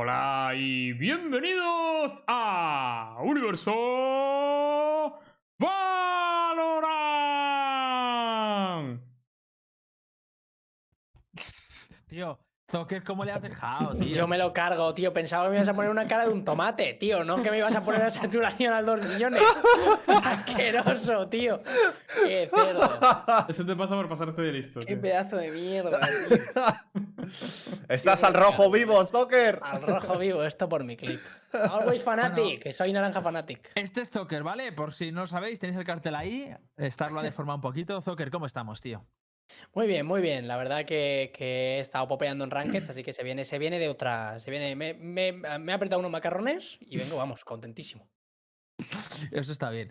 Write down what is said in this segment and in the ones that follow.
Hola y bienvenidos a Universo Valorant. Tío, Zucker, ¿cómo le has dejado, tío? Yo me lo cargo, tío. Pensaba que me ibas a poner una cara de un tomate, tío. No que me ibas a poner la saturación al 2 millones. Asqueroso, tío. Qué cerdo. Eso te pasa por pasarte de listo. Qué tío. pedazo de mierda, tío. Estás al rojo vivo, Zocker. Al rojo vivo, esto por mi clip. Always fanatic, que soy naranja fanatic. Este es Zucker, ¿vale? Por si no sabéis, tenéis el cartel ahí. Estarlo ha deformado un poquito. Zucker, ¿cómo estamos, tío? Muy bien, muy bien. La verdad que, que he estado popeando en rankeds, así que se viene, se viene de otra. Se viene. Me, me, he apretado unos macarrones y vengo, vamos, contentísimo. Eso está bien.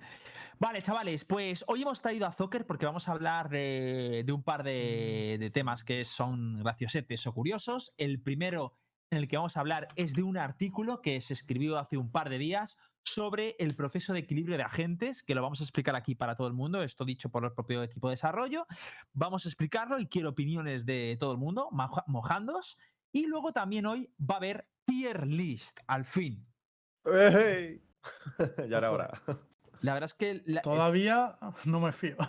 Vale, chavales, pues hoy hemos traído a Zucker porque vamos a hablar de, de un par de, de temas que son graciosetes o curiosos. El primero en el que vamos a hablar es de un artículo que se escribió hace un par de días sobre el proceso de equilibrio de agentes, que lo vamos a explicar aquí para todo el mundo, esto dicho por el propio equipo de desarrollo. Vamos a explicarlo y quiero opiniones de todo el mundo, mojándos. Y luego también hoy va a haber tier list, al fin. Ey. ya era hora. La verdad es que... la- Todavía no me fío.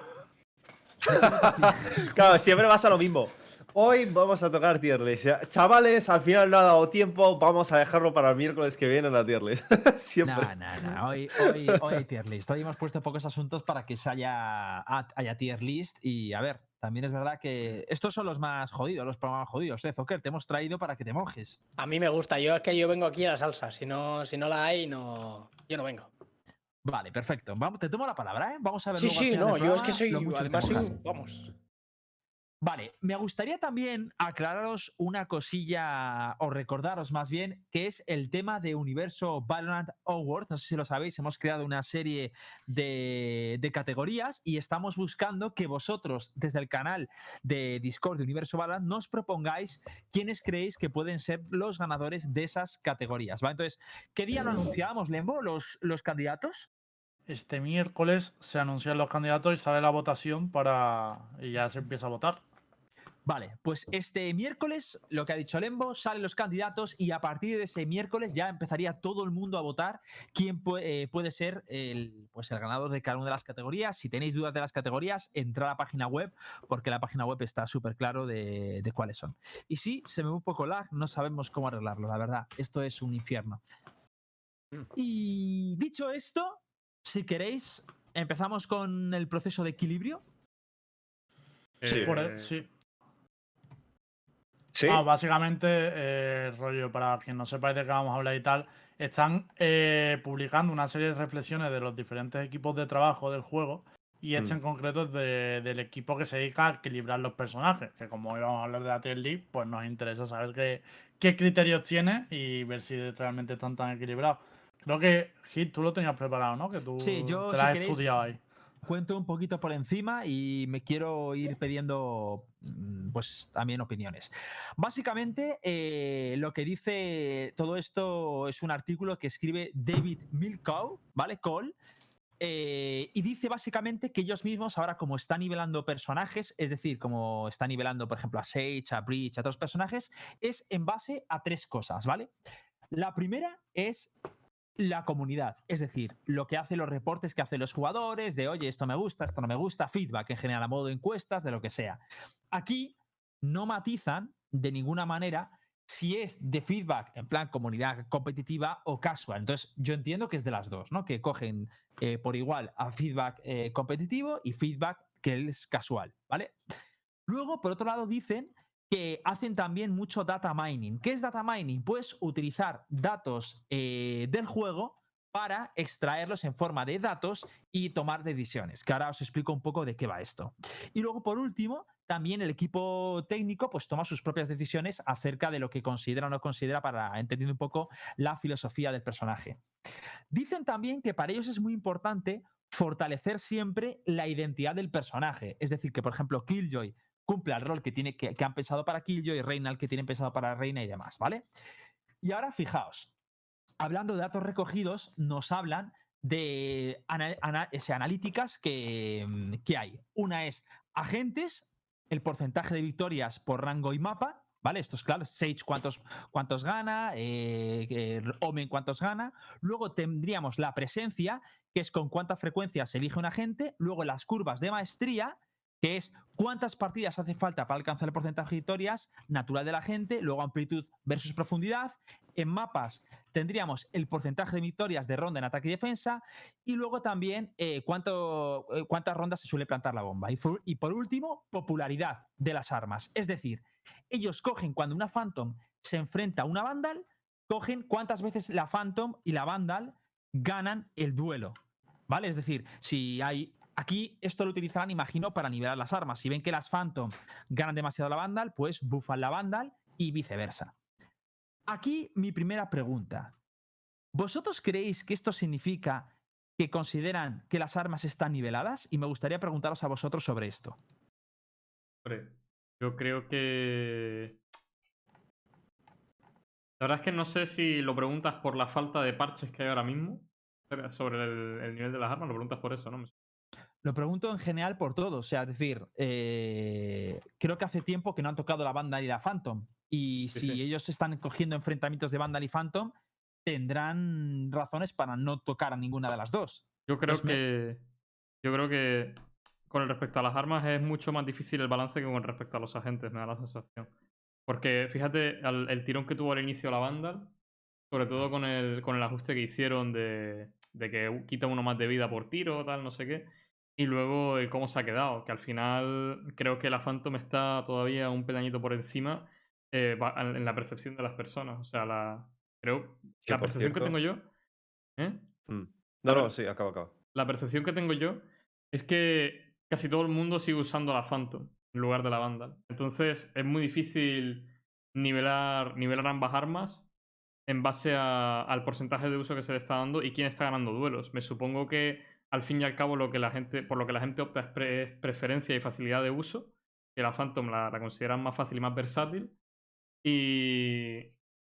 Claro, siempre pasa lo mismo. Hoy vamos a tocar tier list. Chavales, al final no ha dado tiempo. Vamos a dejarlo para el miércoles que viene la tier list. siempre. No, no, no. Hoy, hoy, hoy hay tier list. Hoy hemos puesto pocos asuntos para que se haya, ha- haya tier list. Y a ver, también es verdad que estos son los más jodidos, los programas más jodidos. ¿eh, Zocker? Te hemos traído para que te mojes. A mí me gusta, yo es que yo vengo aquí a la salsa. Si no, si no la hay, no. Yo no vengo. Vale, perfecto. Vamos, te tomo la palabra, ¿eh? Vamos a ver. Sí, sí, no, yo es que soy. Además, Vamos. Vale, me gustaría también aclararos una cosilla, o recordaros más bien, que es el tema de Universo Valorant Awards. No sé si lo sabéis, hemos creado una serie de, categorías y estamos buscando que vosotros, desde el canal de Discord de Universo Valorant, nos propongáis quiénes creéis que pueden ser los ganadores de esas categorías. ¿vale? Entonces, ¿qué día lo anunciábamos, Lembo, los, los candidatos? Este miércoles se anuncian los candidatos y sale la votación para. y ya se empieza a votar. Vale, pues este miércoles, lo que ha dicho Lembo, salen los candidatos y a partir de ese miércoles ya empezaría todo el mundo a votar quién pu- eh, puede ser el, pues el ganador de cada una de las categorías. Si tenéis dudas de las categorías, entrad a la página web porque la página web está súper claro de, de cuáles son. Y sí, se me ve un poco lag, no sabemos cómo arreglarlo, la verdad. Esto es un infierno. Y dicho esto, si queréis, empezamos con el proceso de equilibrio. Sí. Por Eh, sí. Sí. Ah, básicamente, eh, rollo, para quien no sepáis de qué vamos a hablar y tal, están eh, publicando una serie de reflexiones de los diferentes equipos de trabajo del juego. Y este Mm. en concreto es de- del equipo que se dedica a equilibrar los personajes. Que como íbamos a hablar de la tier pues nos interesa saber qué, qué criterios tiene y ver si realmente están tan equilibrados. Creo que, Hit, tú lo tenías preparado, ¿no? Que tú Sí, yo, te si lo has queréis, estudiado ahí. Cuento un poquito por encima y me quiero ir pidiendo mm, pues también opiniones. Básicamente, eh, lo que dice todo esto es un artículo que escribe David Milkow, ¿vale? Cole. eh, y dice básicamente que ellos mismos, ahora como están nivelando personajes, es decir, como está nivelando, por ejemplo, a Sage, a Breach, a otros personajes, es en base a tres cosas, ¿vale? La primera es la comunidad, es decir, lo que hacen los reportes que hacen los jugadores, de oye, esto me gusta, esto no me gusta, feedback en general a modo de encuestas, de lo que sea. Aquí no matizan de ninguna manera si es de feedback en plan comunidad competitiva o casual. Entonces, yo entiendo que es de las dos, ¿no? Que cogen eh, por igual a feedback eh, competitivo y feedback que es casual, ¿vale? Luego, por otro lado, dicen que hacen también mucho data mining. ¿Qué es data mining? Pues utilizar datos eh, del juego para extraerlos en forma de datos y tomar decisiones, que ahora os explico un poco de qué va esto. Y luego, por último, también el equipo técnico pues toma sus propias decisiones acerca de lo que considera o no considera para entender un poco la filosofía del personaje. Dicen también que para ellos es muy importante fortalecer siempre la identidad del personaje. Es decir, que por ejemplo Killjoy cumple el rol que, tiene, que, han pensado para Killjoy, Reina el que tienen pensado para Reina y demás, ¿vale? Y ahora fijaos, hablando de datos recogidos, nos hablan de analíticas que, que hay. Una es agentes, el porcentaje de victorias por rango y mapa, ¿Vale? Esto es claro. Sage cuántos, cuántos gana, eh, eh, Omen cuántos gana. Luego tendríamos la presencia, que es con cuánta frecuencia se elige un agente. Luego las curvas de maestría, que es cuántas partidas hace falta para alcanzar el porcentaje de victorias natural de la gente, luego amplitud versus profundidad. En mapas tendríamos el porcentaje de victorias de ronda en ataque y defensa y luego también eh, eh, cuántas rondas se suele plantar la bomba. Y, y por último, popularidad de las armas. Es decir, ellos cogen cuando una Phantom se enfrenta a una Vandal, cogen cuántas veces la Phantom y la Vandal ganan el duelo. ¿Vale? Es decir, si hay. Aquí esto lo utilizarán, imagino, para nivelar las armas. Si ven que las Phantom ganan demasiado la Vandal, pues buffan la Vandal y viceversa. Aquí mi primera pregunta. ¿Vosotros creéis que esto significa que consideran que las armas están niveladas? Y me gustaría preguntaros a vosotros sobre esto. Hombre, yo creo que. La verdad es que no sé si lo preguntas por la falta de parches que hay ahora mismo sobre el, el nivel de las armas, lo preguntas por eso, ¿no? Lo pregunto en general por todo. O sea, es decir, eh, creo que hace tiempo que no han tocado la Vandal y la Phantom. Y Sí, si sí. ellos están cogiendo enfrentamientos de Vandal y Phantom, tendrán razones para no tocar a ninguna de las dos. Yo creo que. Yo creo que con respecto a las armas es mucho más difícil el balance que con respecto a los agentes, me da la sensación. Porque fíjate al- el tirón que tuvo al inicio la Vandal, sobre todo con el, con el ajuste que hicieron de, de que quita uno más de vida por tiro, tal, no sé qué. Y luego el cómo se ha quedado, que al final creo que la Phantom está todavía un peldañito por encima eh, en la percepción de las personas. O sea, la creo la percepción que tengo yo. ¿eh? Mm. No, no, sí, acaba, acaba. La percepción que tengo yo es que casi todo el mundo sigue usando la Phantom en lugar de la Vandal. Entonces es muy difícil nivelar, nivelar ambas armas en base a- al porcentaje de uso que se le está dando y quién está ganando duelos. Me supongo que al fin y al cabo lo que la gente, por lo que la gente opta es, pre- es preferencia y facilidad de uso, que la Phantom la, la consideran más fácil y más versátil. Y,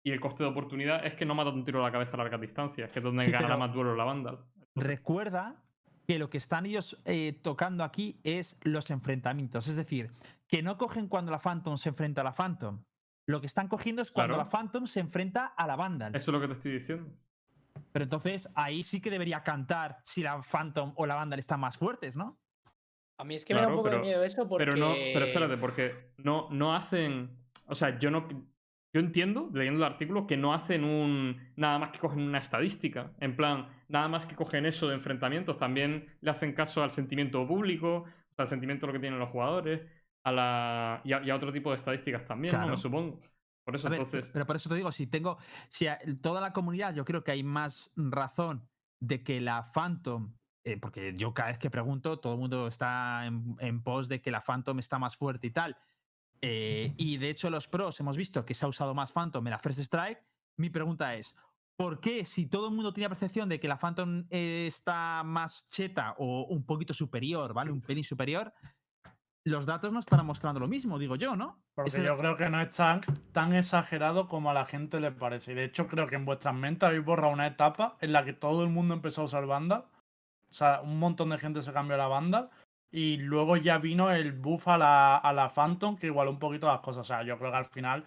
y el coste de oportunidad es que no mata un tiro a la cabeza a largas distancias, que es donde Sí, gana más duelos la Vandal. Recuerda que lo que están ellos eh, tocando aquí es los enfrentamientos. Es decir, que no cogen cuando la Phantom se enfrenta a la Phantom. Lo que están cogiendo es cuando Claro. la Phantom se enfrenta a la Vandal. Eso es lo que te estoy diciendo. Pero entonces ahí sí que debería cantar si la Phantom o la Vandal están más fuertes, ¿no? A mí es que me da un poco pero- de miedo eso porque... Pero no, pero espérate, porque no, no hacen. O sea, yo no. Yo entiendo, leyendo el artículo, que no hacen un. Nada más que cogen una estadística. En plan, nada más que cogen eso de enfrentamientos. También le hacen caso al sentimiento público, al sentimiento de lo que tienen los jugadores, a la. Y a, y a otro tipo de estadísticas también, ¿no? Claro. Me supongo. Por eso A ver, entonces. pero por eso te digo, si tengo, si a- toda la comunidad, yo creo que hay más razón de que la Phantom, eh, porque yo cada vez que pregunto, todo el mundo está en, en pos de que la Phantom está más fuerte y tal. eh, y de hecho los pros hemos visto que se ha usado más Phantom en la First Strike. Mi pregunta es, ¿por qué si todo el mundo tiene percepción de que la Phantom eh, está más cheta o un poquito superior, ¿vale? Un pelín superior, los datos no están mostrando lo mismo, digo yo, ¿no? Porque Ese- yo creo que no es tan, tan exagerado como a la gente le parece. Y de hecho, creo que en vuestras mentes habéis borrado una etapa en la que todo el mundo empezó a usar Vandal. O sea, un montón de gente se cambió a la Vandal. Y luego ya vino el buff a la, a la Phantom que igualó un poquito las cosas. O sea, yo creo que al final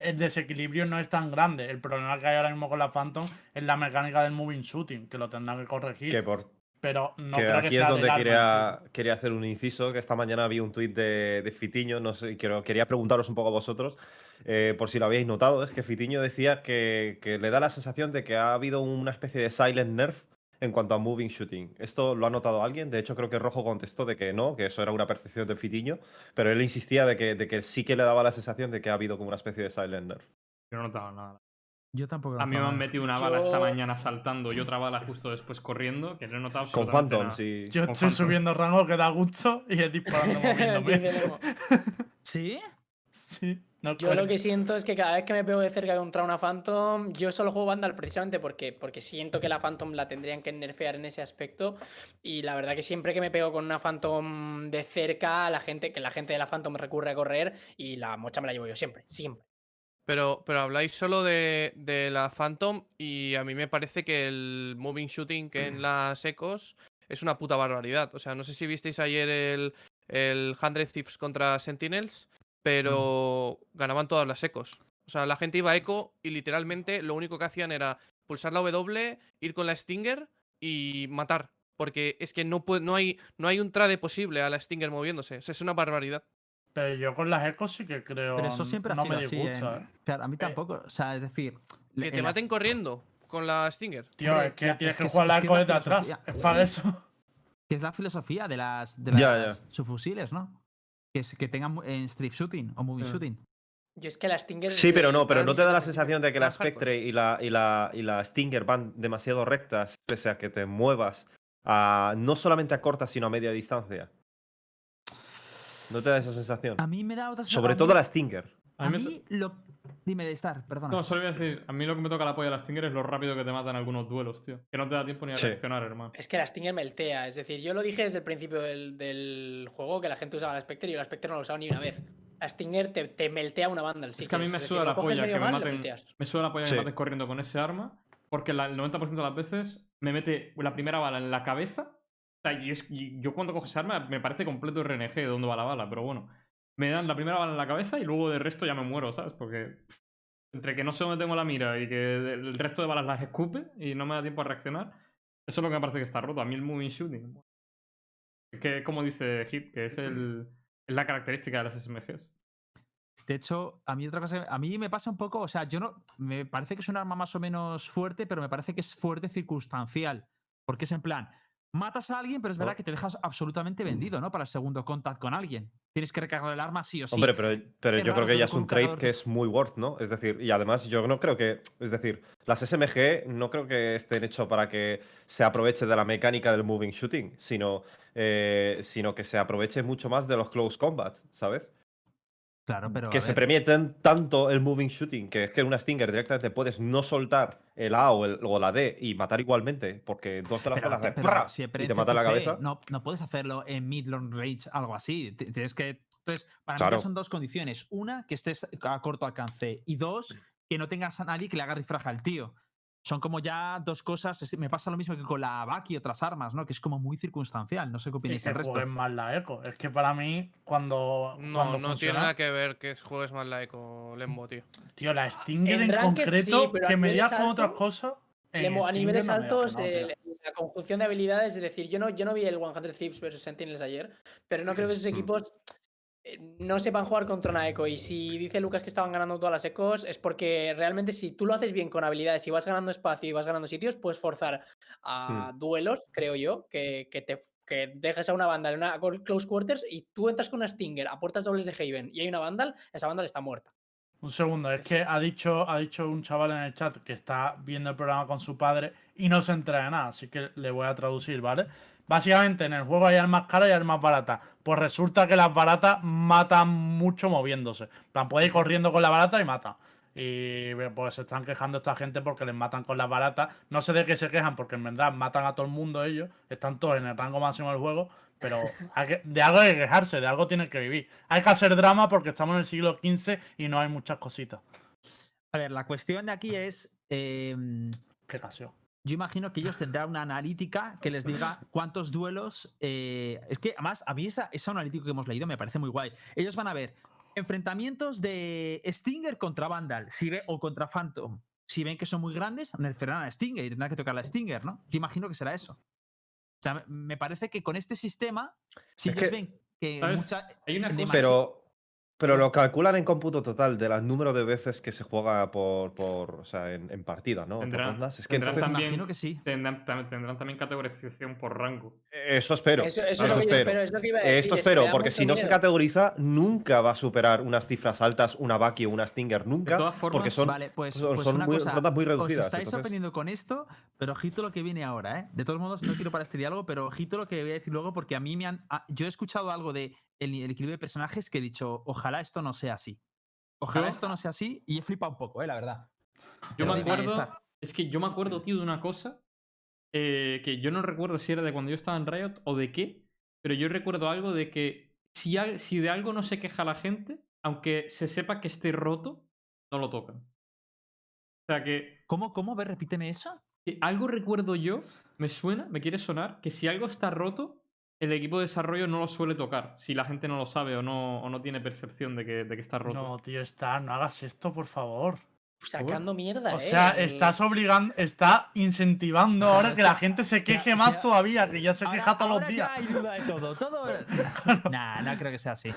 el desequilibrio no es tan grande. El problema que hay ahora mismo con la Phantom es la mecánica del moving shooting, que lo tendrán que corregir. Que por pero no que creo que aquí sea es donde quería, quería hacer un inciso, que esta mañana vi un tuit de, de Fitiño, no sé, quiero, quería preguntaros un poco a vosotros, eh, por si lo habíais notado, es que Fitiño decía que, que le da la sensación de que ha habido una especie de silent nerf en cuanto a moving shooting. ¿Esto lo ha notado alguien? De hecho, creo que Rojo contestó de que no, que eso era una percepción de Fitiño, pero él insistía de que, de que sí que le daba la sensación de que ha habido como una especie de silent nerf. Yo no notaba nada. Yo tampoco. A mí me han metido una bala esta mañana saltando y otra bala justo después corriendo, que no he notado Con Phantom, nada. sí. Yo Con estoy Phantom. subiendo rango que da gusto y es disparando moviéndome. ¿Sí? sí, no Yo lo que siento es que cada vez que me pego de cerca contra una Phantom, yo solo juego Vandal precisamente porque, porque siento que la Phantom la tendrían que nerfear en ese aspecto. Y la verdad que siempre que me pego con una Phantom de cerca, la gente, que la gente de la Phantom recurre a correr y la mocha me la llevo yo siempre, siempre. Pero, pero habláis solo de, de la Phantom y a mí me parece que el moving shooting que en las ecos es una puta barbaridad. O sea, no sé si visteis ayer el, el 100 Thieves contra Sentinels, pero ganaban todas las ecos. O sea, la gente iba a eco y literalmente lo único que hacían era pulsar la W, ir con la Stinger y matar. Porque es que no, puede, no, hay, no hay un trade posible a la Stinger moviéndose. O sea, es una barbaridad. Pero yo con las ecos sí que creo. Pero eso siempre ha no sido me así. disgusta, en- ¿eh? Claro, a mí tampoco. O sea, es decir. Que te las- maten corriendo con la Stinger. Tío, Hombre, es que ya, tienes es que, que jugar es- la es que eco la desde atrás. Es para eso. Que es la filosofía de las, de Ya, las ya. subfusiles, ¿no? Que, es- que tengan en strip shooting o movie Mm. shooting. Yo es que la Stinger. Sí, pero no, pero ¿no te da la sensación de que la. Spectre y la, y, la, y la Stinger van demasiado rectas, pese a que te muevas a, no solamente a corta, sino a media distancia? ¿No te da esa sensación? A mí me da otra Sobre a todo la Stinger. A mí lo. Dime de estar, perdona. No, solo voy a decir, a mí lo que me toca la polla de la Stinger es lo rápido que te matan algunos duelos, tío. Que no te da tiempo ni a Sí. reaccionar, hermano. Es que la Stinger meltea. Es decir, yo lo dije desde el principio del, del juego que la gente usaba la Spectre y yo la Spectre no la usado ni una vez. La Stinger te, te meltea una banda. es que a mí me suda la polla que me maten. Me suda la polla que me maten corriendo con ese arma. Porque la- el 90% de las veces me mete la primera bala en la cabeza. Sea, y, es, y yo cuando cojo ese arma me parece completo RNG de dónde va la bala, pero bueno. Me dan la primera bala en la cabeza y luego del resto ya me muero, ¿sabes? Porque entre que no sé dónde tengo la mira y que el resto de balas las escupe y no me da tiempo a reaccionar, eso es lo que me parece que está roto. A mí el moving shooting. Que, como dice Hit, que es, el, la característica de las SMGs. De hecho, a mí otra cosa, a mí me pasa un poco, o sea, yo no, me parece que es un arma más o menos fuerte, pero me parece que es fuerte circunstancial, porque es en plan, matas a alguien, pero es verdad que te dejas absolutamente vendido, ¿no? Para el segundo contact con alguien. Tienes que recargar el arma sí o sí. Hombre, pero, pero yo creo que ya es un trade que es muy worth, ¿no? Es decir, y además yo no creo que, es decir, las SMG no creo que estén hechos para que se aproveche de la mecánica del moving shooting, sino, eh, sino que se aproveche mucho más de los close combats, ¿sabes? Claro, pero que se premie tan- tanto el moving shooting que es que en una Stinger directamente puedes no soltar el A o, el- o la D y matar igualmente, porque dos de las balas te mata la cabeza. No, no puedes hacerlo en mid long range, algo así. Tienes que. Entonces, para mí Claro. ya son dos condiciones. Una, que estés a corto alcance. Y dos, que no tengas a nadie que le haga rifraje al tío. Son como ya dos cosas. es- Me pasa lo mismo que con la BAC y otras armas, ¿no? Que es como muy circunstancial. No sé qué opináis que el resto. jueguen más la eco. Es que para mí, cuando. No, cuando no tiene funciona- nada que ver que juegues más la eco, Lembo, tío. Tío, la Stinger En en, Ranked concreto, sí, que me digas con otras cosas. Lemo, a niveles no altos, no, la conjunción de habilidades, es decir, yo no, yo no vi el 100 Thieves versus Sentinels ayer, pero no creo que esos Mm. equipos no sepan jugar contra una eco. Y si dice Lucas que estaban ganando todas las ecos, es porque realmente si tú lo haces bien con habilidades y vas ganando espacio y vas ganando sitios, puedes forzar a Mm. duelos, creo yo, que, que te que dejes a una Vandal en una close quarters y tú entras con una Stinger a puertas dobles de Haven y hay una Vandal, esa Vandal está muerta. Un segundo, es que ha dicho, ha dicho un chaval en el chat que está viendo el programa con su padre y no se entera de nada, así que le voy a traducir, ¿vale? Básicamente en el juego hay armas caras y armas baratas. Pues resulta que las baratas matan mucho moviéndose. Plan, puede ir corriendo con la barata y mata. Y pues se están quejando esta gente porque les matan con las baratas. No sé de qué se quejan, porque en verdad matan a todo el mundo ellos. Están todos en el rango máximo del juego. Pero que- de algo hay que quejarse, de algo tienen que vivir. Hay que hacer drama porque estamos en el siglo XV y no hay muchas cositas. A ver, la cuestión de aquí es. em, Explicación. Yo imagino que ellos tendrán una analítica que les diga cuántos duelos. eh, es que además, a mí esa, esa analítica que hemos leído me parece muy guay. Ellos van a ver enfrentamientos de Stinger contra Vandal si ve, o contra Phantom. Si ven que son muy grandes, nerferán a Stinger y tendrán que tocar la Stinger, ¿no? Yo imagino que será eso. O sea, me- parece que con este sistema, si Es ellos que, ven que. Hay una cosa. Pero, pero lo calculan en cómputo total de los número de veces que se juega por, por o sea, en, en partida, ¿no? Por Tendrán- rondas. Es que tendrán entonces, también- imagino que sí. Tendrán, tam- tendrán también categorización por rango. eso espero. Eso, eso eso es lo que yo espero. espero, es lo que iba a decir. Esto espero, porque si no se categoriza, nunca va a superar unas cifras altas, una Baki o una Stinger, nunca. todas porque formas- son, vale, pues, son, pues son una muy, cosa, rondas muy Os reducidas. estáis entonces- sorprendiendo con esto, pero ojito lo que viene ahora, ¿eh? De todos modos, no quiero para este diálogo, pero ojito lo que voy a decir luego, porque a mí me han. ah, yo he escuchado algo de el, el equilibrio de personajes que he dicho, ojalá esto no sea así. Ojalá Yo- esto no sea así, y he flipado un poco, ¿eh? La verdad. Yo Pero me acuerdo. Es que yo me acuerdo, tío, de una cosa. eh, que yo no recuerdo si era de cuando yo estaba en Riot o de qué. Pero yo recuerdo algo de que si, si de algo no se queja la gente, aunque se sepa que esté roto, no lo tocan. O sea que, ¿Cómo, cómo? Ve, repíteme eso. que algo recuerdo yo, me suena, me quiere sonar, que si algo está roto, el equipo de desarrollo no lo suele tocar si la gente no lo sabe o no, o no tiene percepción de que, de que está roto. No, tío, está, no hagas esto, por favor. Sacando mierda, O ¿eh? sea, El- estás obligando, está incentivando ahora que la gente se queje ya- más todavía, que ya se Ahora- queja todos los ahora días. ya hay duda de todo. todo... nah, no creo que sea así.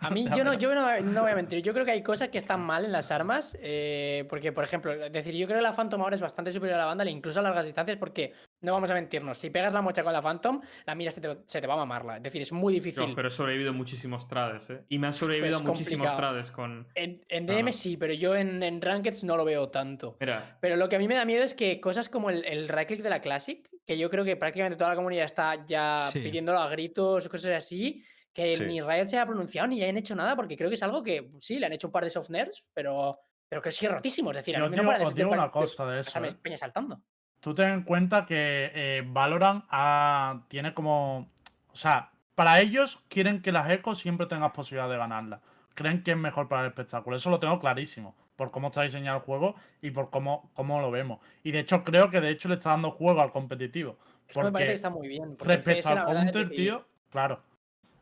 A mí, yo, no, yo no, no voy a mentir, yo creo que hay cosas que están mal en las armas, eh, porque, por ejemplo, es decir, yo creo que la Phantom ahora es bastante superior a la Vandal, incluso a largas distancias, porque, no vamos a mentirnos, si pegas la mocha con la Phantom, la mira se te, se te va a mamarla, es decir, es muy difícil. pero he sobrevivido muchísimos trades, ¿eh? Y me han sobrevivido Es muchísimos complicado. trades con. En, en No, DM no. sí, pero yo en, en Rankeds no lo veo tanto. Mira, Pero lo que a mí me da miedo es que cosas como el, el right click de la Classic, que yo creo que prácticamente toda la comunidad está ya Sí. pidiéndolo a gritos, cosas así, que Sí. ni Riot se haya pronunciado ni hayan hecho nada, porque creo que es algo que sí, le han hecho un par de soft nerfs, pero, pero que sigue rotísimo. Es decir, a mí no digo, digo sentir una de- cosa de o sea, eso. me- ¿eh? peña saltando. Tú ten en cuenta que eh, Valorant ha- tiene como. O sea, para ellos quieren que las Echo siempre tengas posibilidad de ganarla. Creen que es mejor para el espectáculo. Eso lo tengo clarísimo. Por cómo está diseñado el juego y por cómo, cómo lo vemos. Y de hecho, creo que de hecho le está dando juego al competitivo. Eso me parece Porque que está muy bien. porque respecto al counter, tío, claro.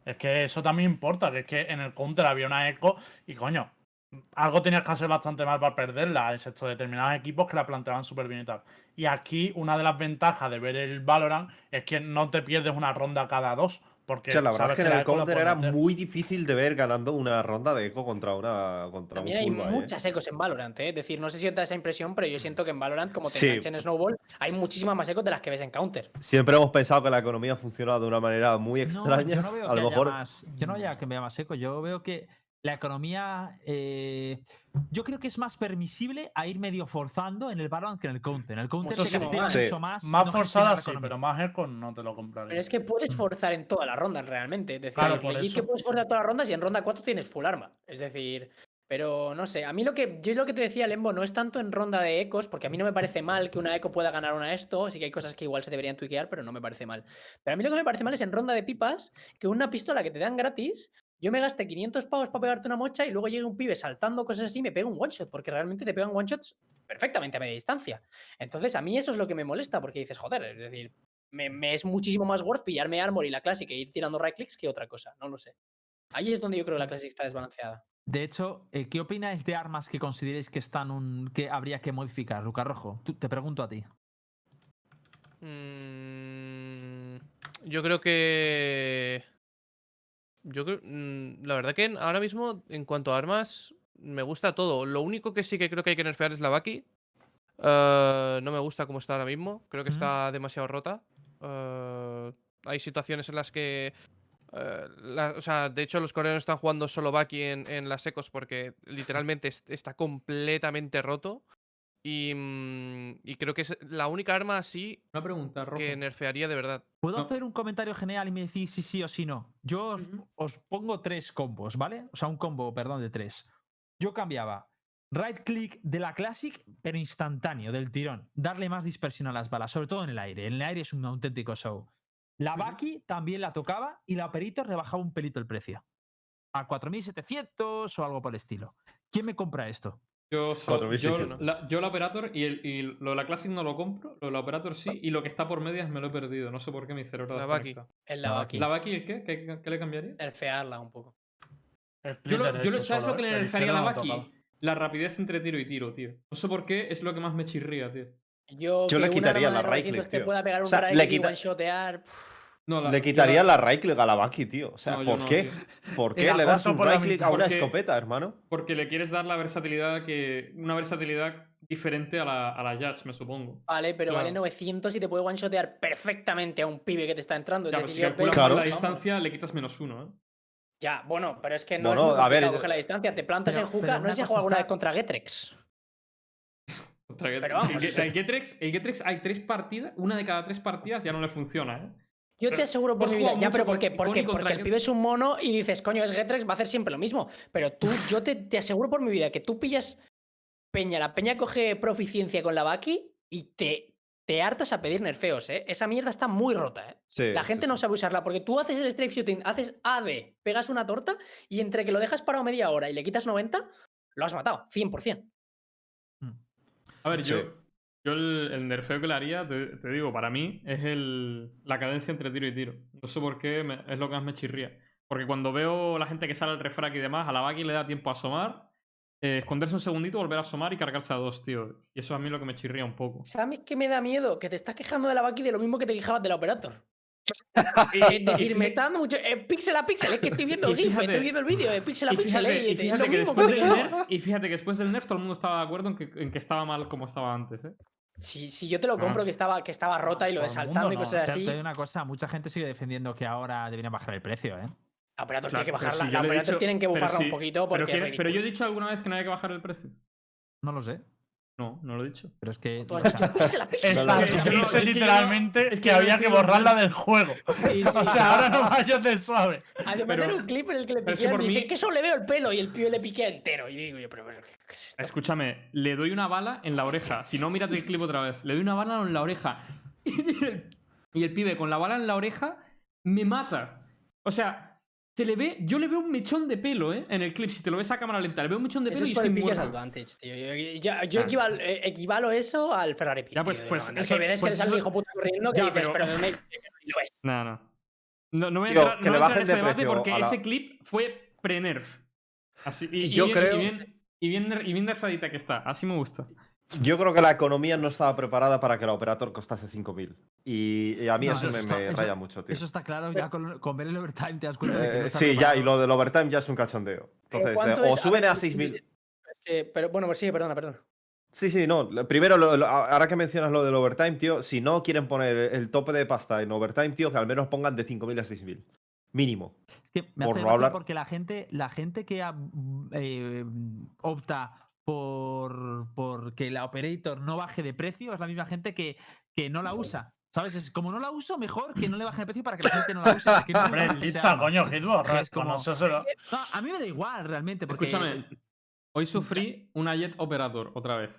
Es que eso también importa, que es que en el counter había una eco y coño, algo tenías que hacer bastante mal para perderla, excepto determinados equipos que la planteaban súper bien y tal. Y aquí una de las ventajas de ver el Valorant es que no te pierdes una ronda cada dos. Porque O sea, la verdad sabes es que en el counter era meter. muy difícil de ver ganando una ronda de eco contra una contra También un hay ¿eh? muchas ecos en Valorant, ¿eh? es decir, no sé si os da esa impresión, pero yo siento que en Valorant, como te Sí. en Snowball, hay muchísimas más ecos de las que ves en Counter. Siempre hemos pensado que la economía funciona de una manera muy No, extraña. yo no veo a que lo haya mejor más. Yo no veo que vea más eco. Yo veo que la economía. eh, yo creo que es más permisible a ir medio forzando en el Valorant que en el Counter. En el Counter se castiga más. Sí. mucho más. Más no forzada sí, pero más eco no te lo compraría. Pero es que puedes forzar en todas las rondas realmente. Es decir, Claro, por eso. que puedes forzar todas las rondas y en ronda 4 tienes full arma. Es decir, pero no sé. A mí lo que yo lo que te decía, Lembo, no es tanto en ronda de ecos, porque a mí no me parece mal que una eco pueda ganar una esto. Sí que hay cosas que igual se deberían tuiquear, pero no me parece mal. Pero a mí lo que me parece mal es en ronda de pipas que una pistola que te dan gratis. Yo me gaste 500 pavos para pegarte una mocha y luego llegue un pibe saltando cosas así y me pega un one shot, porque realmente te pegan one shots perfectamente a media distancia. Entonces, a mí eso es lo que me molesta, porque dices, joder, es decir, me, me es muchísimo más worth pillarme Armor y la Classic e ir tirando right clicks que otra cosa, no lo sé. Ahí es donde yo creo que la Classic está desbalanceada. De hecho, eh, ¿qué opináis de armas que consideréis que están un, que habría que modificar, Luca Rojo? Tú- te pregunto a ti. Mm, yo creo que. Yo creo. mm, La verdad que ahora mismo, en cuanto a armas, me gusta todo. Lo único que sí que creo que hay que nerfear es la Baki. Eh, no me gusta cómo está ahora mismo. Creo que está demasiado rota. Eh, hay situaciones en las que. eh, la- o sea, de hecho, los coreanos están jugando solo Baki en, en las ecos porque literalmente es- está completamente roto. Y, mm, y creo que es la única arma así una pregunta, Rojo. que nerfearía de verdad. ¿Puedo No. hacer un comentario general y me decís si sí o si no? Yo os, pongo tres combos, ¿vale? O sea, un combo, perdón, de tres. Yo cambiaba right click de la Classic, pero instantáneo, del tirón. Darle más dispersión a las balas, sobre todo en el aire. En el aire es un auténtico show. La. Baki también la tocaba y la Perito rebajaba un pelito el precio. A 4.700 o algo por el estilo. ¿Quién me compra esto? Yo, so- 4600. yo, la, yo la Operator y, el, y lo de la Classic no lo compro, lo de la Operator sí, y lo que está por medias me lo he perdido. No sé por qué mi cerebro La desconecta. En La Baki. Baki. ¿La Baki es qué? ¿Qué, qué le cambiaría? Nerfearla un poco. El Yo lo- yo lo- ¿Sabes solo, lo que le El nerfearía a la no Baki? La rapidez entre tiro y tiro, tío. No sé por qué, es lo que más me chirría, tío. Yo, Yo le quitaría la right 900 click, te tío. pueda pegar O un sea, right le y quita- one-shotear, pff, No, la- Le quitaría la- la right click a la Baki, tío. O sea, No, ¿por no, qué? tío. ¿Por qué le das un right click a una porque- escopeta, hermano? Porque le quieres dar la versatilidad que. Una versatilidad diferente a la, a la Judge, me supongo. Vale, pero vale Claro. 900 y te puede one-shotear perfectamente a un pibe que te está entrando. Es Ya, si decir, calculas veo- Claro. la distancia, le quitas menos uno, ¿eh? Ya, bueno, pero es que no Bueno, es muy a ver, coger la distancia. Te plantas Pero- en Juca. No sé si has jugado alguna vez contra Getrex. Contra Get- Pero vamos. El Getrex, el Getrex hay tres partidas, una de cada tres partidas ya no le funciona, ¿eh? Yo Pero te aseguro por mi vida. Ya, pero ¿por qué? Porque, porque el pibe es un mono y dices, coño, es Getrex, va a hacer siempre lo mismo. Pero tú, yo te, te aseguro por mi vida que tú pillas Peña, la Peña coge proficiencia con la Baki y te, te hartas a pedir nerfeos, ¿eh? Esa mierda está muy rota, ¿eh? Sí, La sí, gente no sabe usarla porque tú haces el strafe shooting, haces AD, pegas una torta y entre que lo dejas parado media hora y le quitas 90, lo has matado, 100%. A ver, Sí. Yo el, el nerfeo que le haría, te, te digo, para mí es el, la cadencia entre tiro y tiro. No sé por qué, me- es lo que más me chirría. Porque cuando veo la gente que sale al refrac y demás, a la Baki le da tiempo a asomar, eh, esconderse un segundito, volver a asomar y cargarse a dos, tío. Y eso a mí es lo que me chirría un poco. ¿Sabes qué me da miedo? Que te estás quejando de la Baki de lo mismo que te quejabas del Operator. Es decir, me está dando mucho. eh, pixel a pixel, es que estoy viendo el GIF, fíjate- estoy viendo el vídeo, es pixel a Y pixel. fíjate, eh, y es fíjate lo que mismo nerf, y fíjate que después del nerf todo el mundo estaba de acuerdo en que, en que estaba mal como estaba antes, ¿eh? Si, si yo te lo compro Ah. que estaba, que estaba rota y lo de saltando y no, cosas Te, así. te digo una cosa, mucha gente sigue defendiendo que ahora deberían bajar el precio, ¿eh? La Operator Claro, tiene que bajarla. si la dicho- tienen que bufarla si- un poquito porque Pero, es pero yo he dicho alguna vez que no hay que bajar el precio. No lo sé, No, no lo he dicho. pero es que... Tú has dicho no, es que yo no- literalmente es que había que borrarla del juego. Sí, sí. O sea, ahora no vayas de suave. Además pero- era un clip en el que le pero es que piquean por y dice mí- que solo le veo el pelo y el pibe le piquea entero. Y digo yo, pero, pero ¿qué es esto? Escúchame, le doy una bala en la oreja. Si no, mírate el clip otra vez. Le doy una bala en la oreja. Y el, y el pibe con la bala en la oreja me mata. O sea, se le ve. Yo le veo un mechón de pelo, ¿eh? En el clip. Si te lo ves a cámara lenta, le veo un mechón de Eso pelo es y por estoy muerto. Advantage, tío. Yo, yo- yo- yo Ah. equivalo, eh, equivalo eso al Ferrari Pit. Ya, pues- tío. pues no, eso- que ves pues que le sale eso- un hijo puta corriendo que Ya, dices, pero- pero, ¿dónde- y lo ves. No, no. No, no voy a Tío, entrar, que no le voy a entrar bajen en ese de debate porque la- ese clip fue pre-nerf. Así, y, Sí, y yo bien, creo- y, bien, y, bien, y bien nerfadita que está. Así me gusta. Yo creo que la economía no estaba preparada para que la Operator costase 5.000. Y, y a mí No, eso eso me, está- me eso- raya mucho, tío. Eso está claro, ya con, con ver el overtime te das cuenta de que Eh, no está sí, ya, y lo del overtime ya es un cachondeo. Entonces, ¿cuánto eh, es? o suben a 6.000. es que- pero bueno, pues sí, perdona, perdona. Sí, sí, no. Primero, lo- lo- ahora que mencionas lo del overtime, tío, si no quieren poner el tope de pasta en overtime, tío, que al menos pongan de 5.000 a 6.000. Mínimo. Es que me por hace no gracia hablar- porque la gente, la gente que ha- eh, opta por, por que la operator no baje de precio es la misma gente que, que no la usa. ¿Sabes? Es como no la uso, mejor que no le baje de precio para que la gente no la use. para que no Hombre, arma. coño, Hitbox. Es como-. No, a mí me da igual realmente. Porque Escúchame, hoy sufrí una Jet Operator otra vez.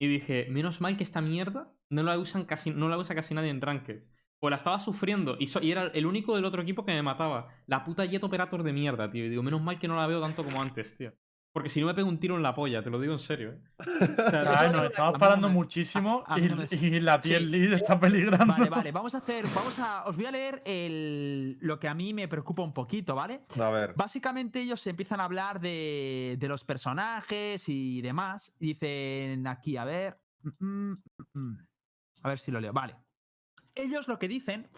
Y dije, menos mal que esta mierda no la usan casi, no la usa casi nadie en Ranked. Pues la estaba sufriendo y, so- y era el único del otro equipo que me mataba. La puta Jet Operator de mierda, tío. Y digo, menos mal que no la veo tanto como antes, tío. Porque si no me pego un tiro en la polla, te lo digo en serio, ¿eh? O sea, nos estamos parando me- muchísimo a- a mí y, la tier Sí. lead está peligrando. Vale, vale, vamos a hacer, vamos a, os voy a leer el, lo que a mí me preocupa un poquito, ¿vale? A ver. Básicamente ellos empiezan a hablar de, de los personajes y demás. Dicen aquí, a ver. mm, mm, mm, A ver si lo leo. Vale. Ellos lo que dicen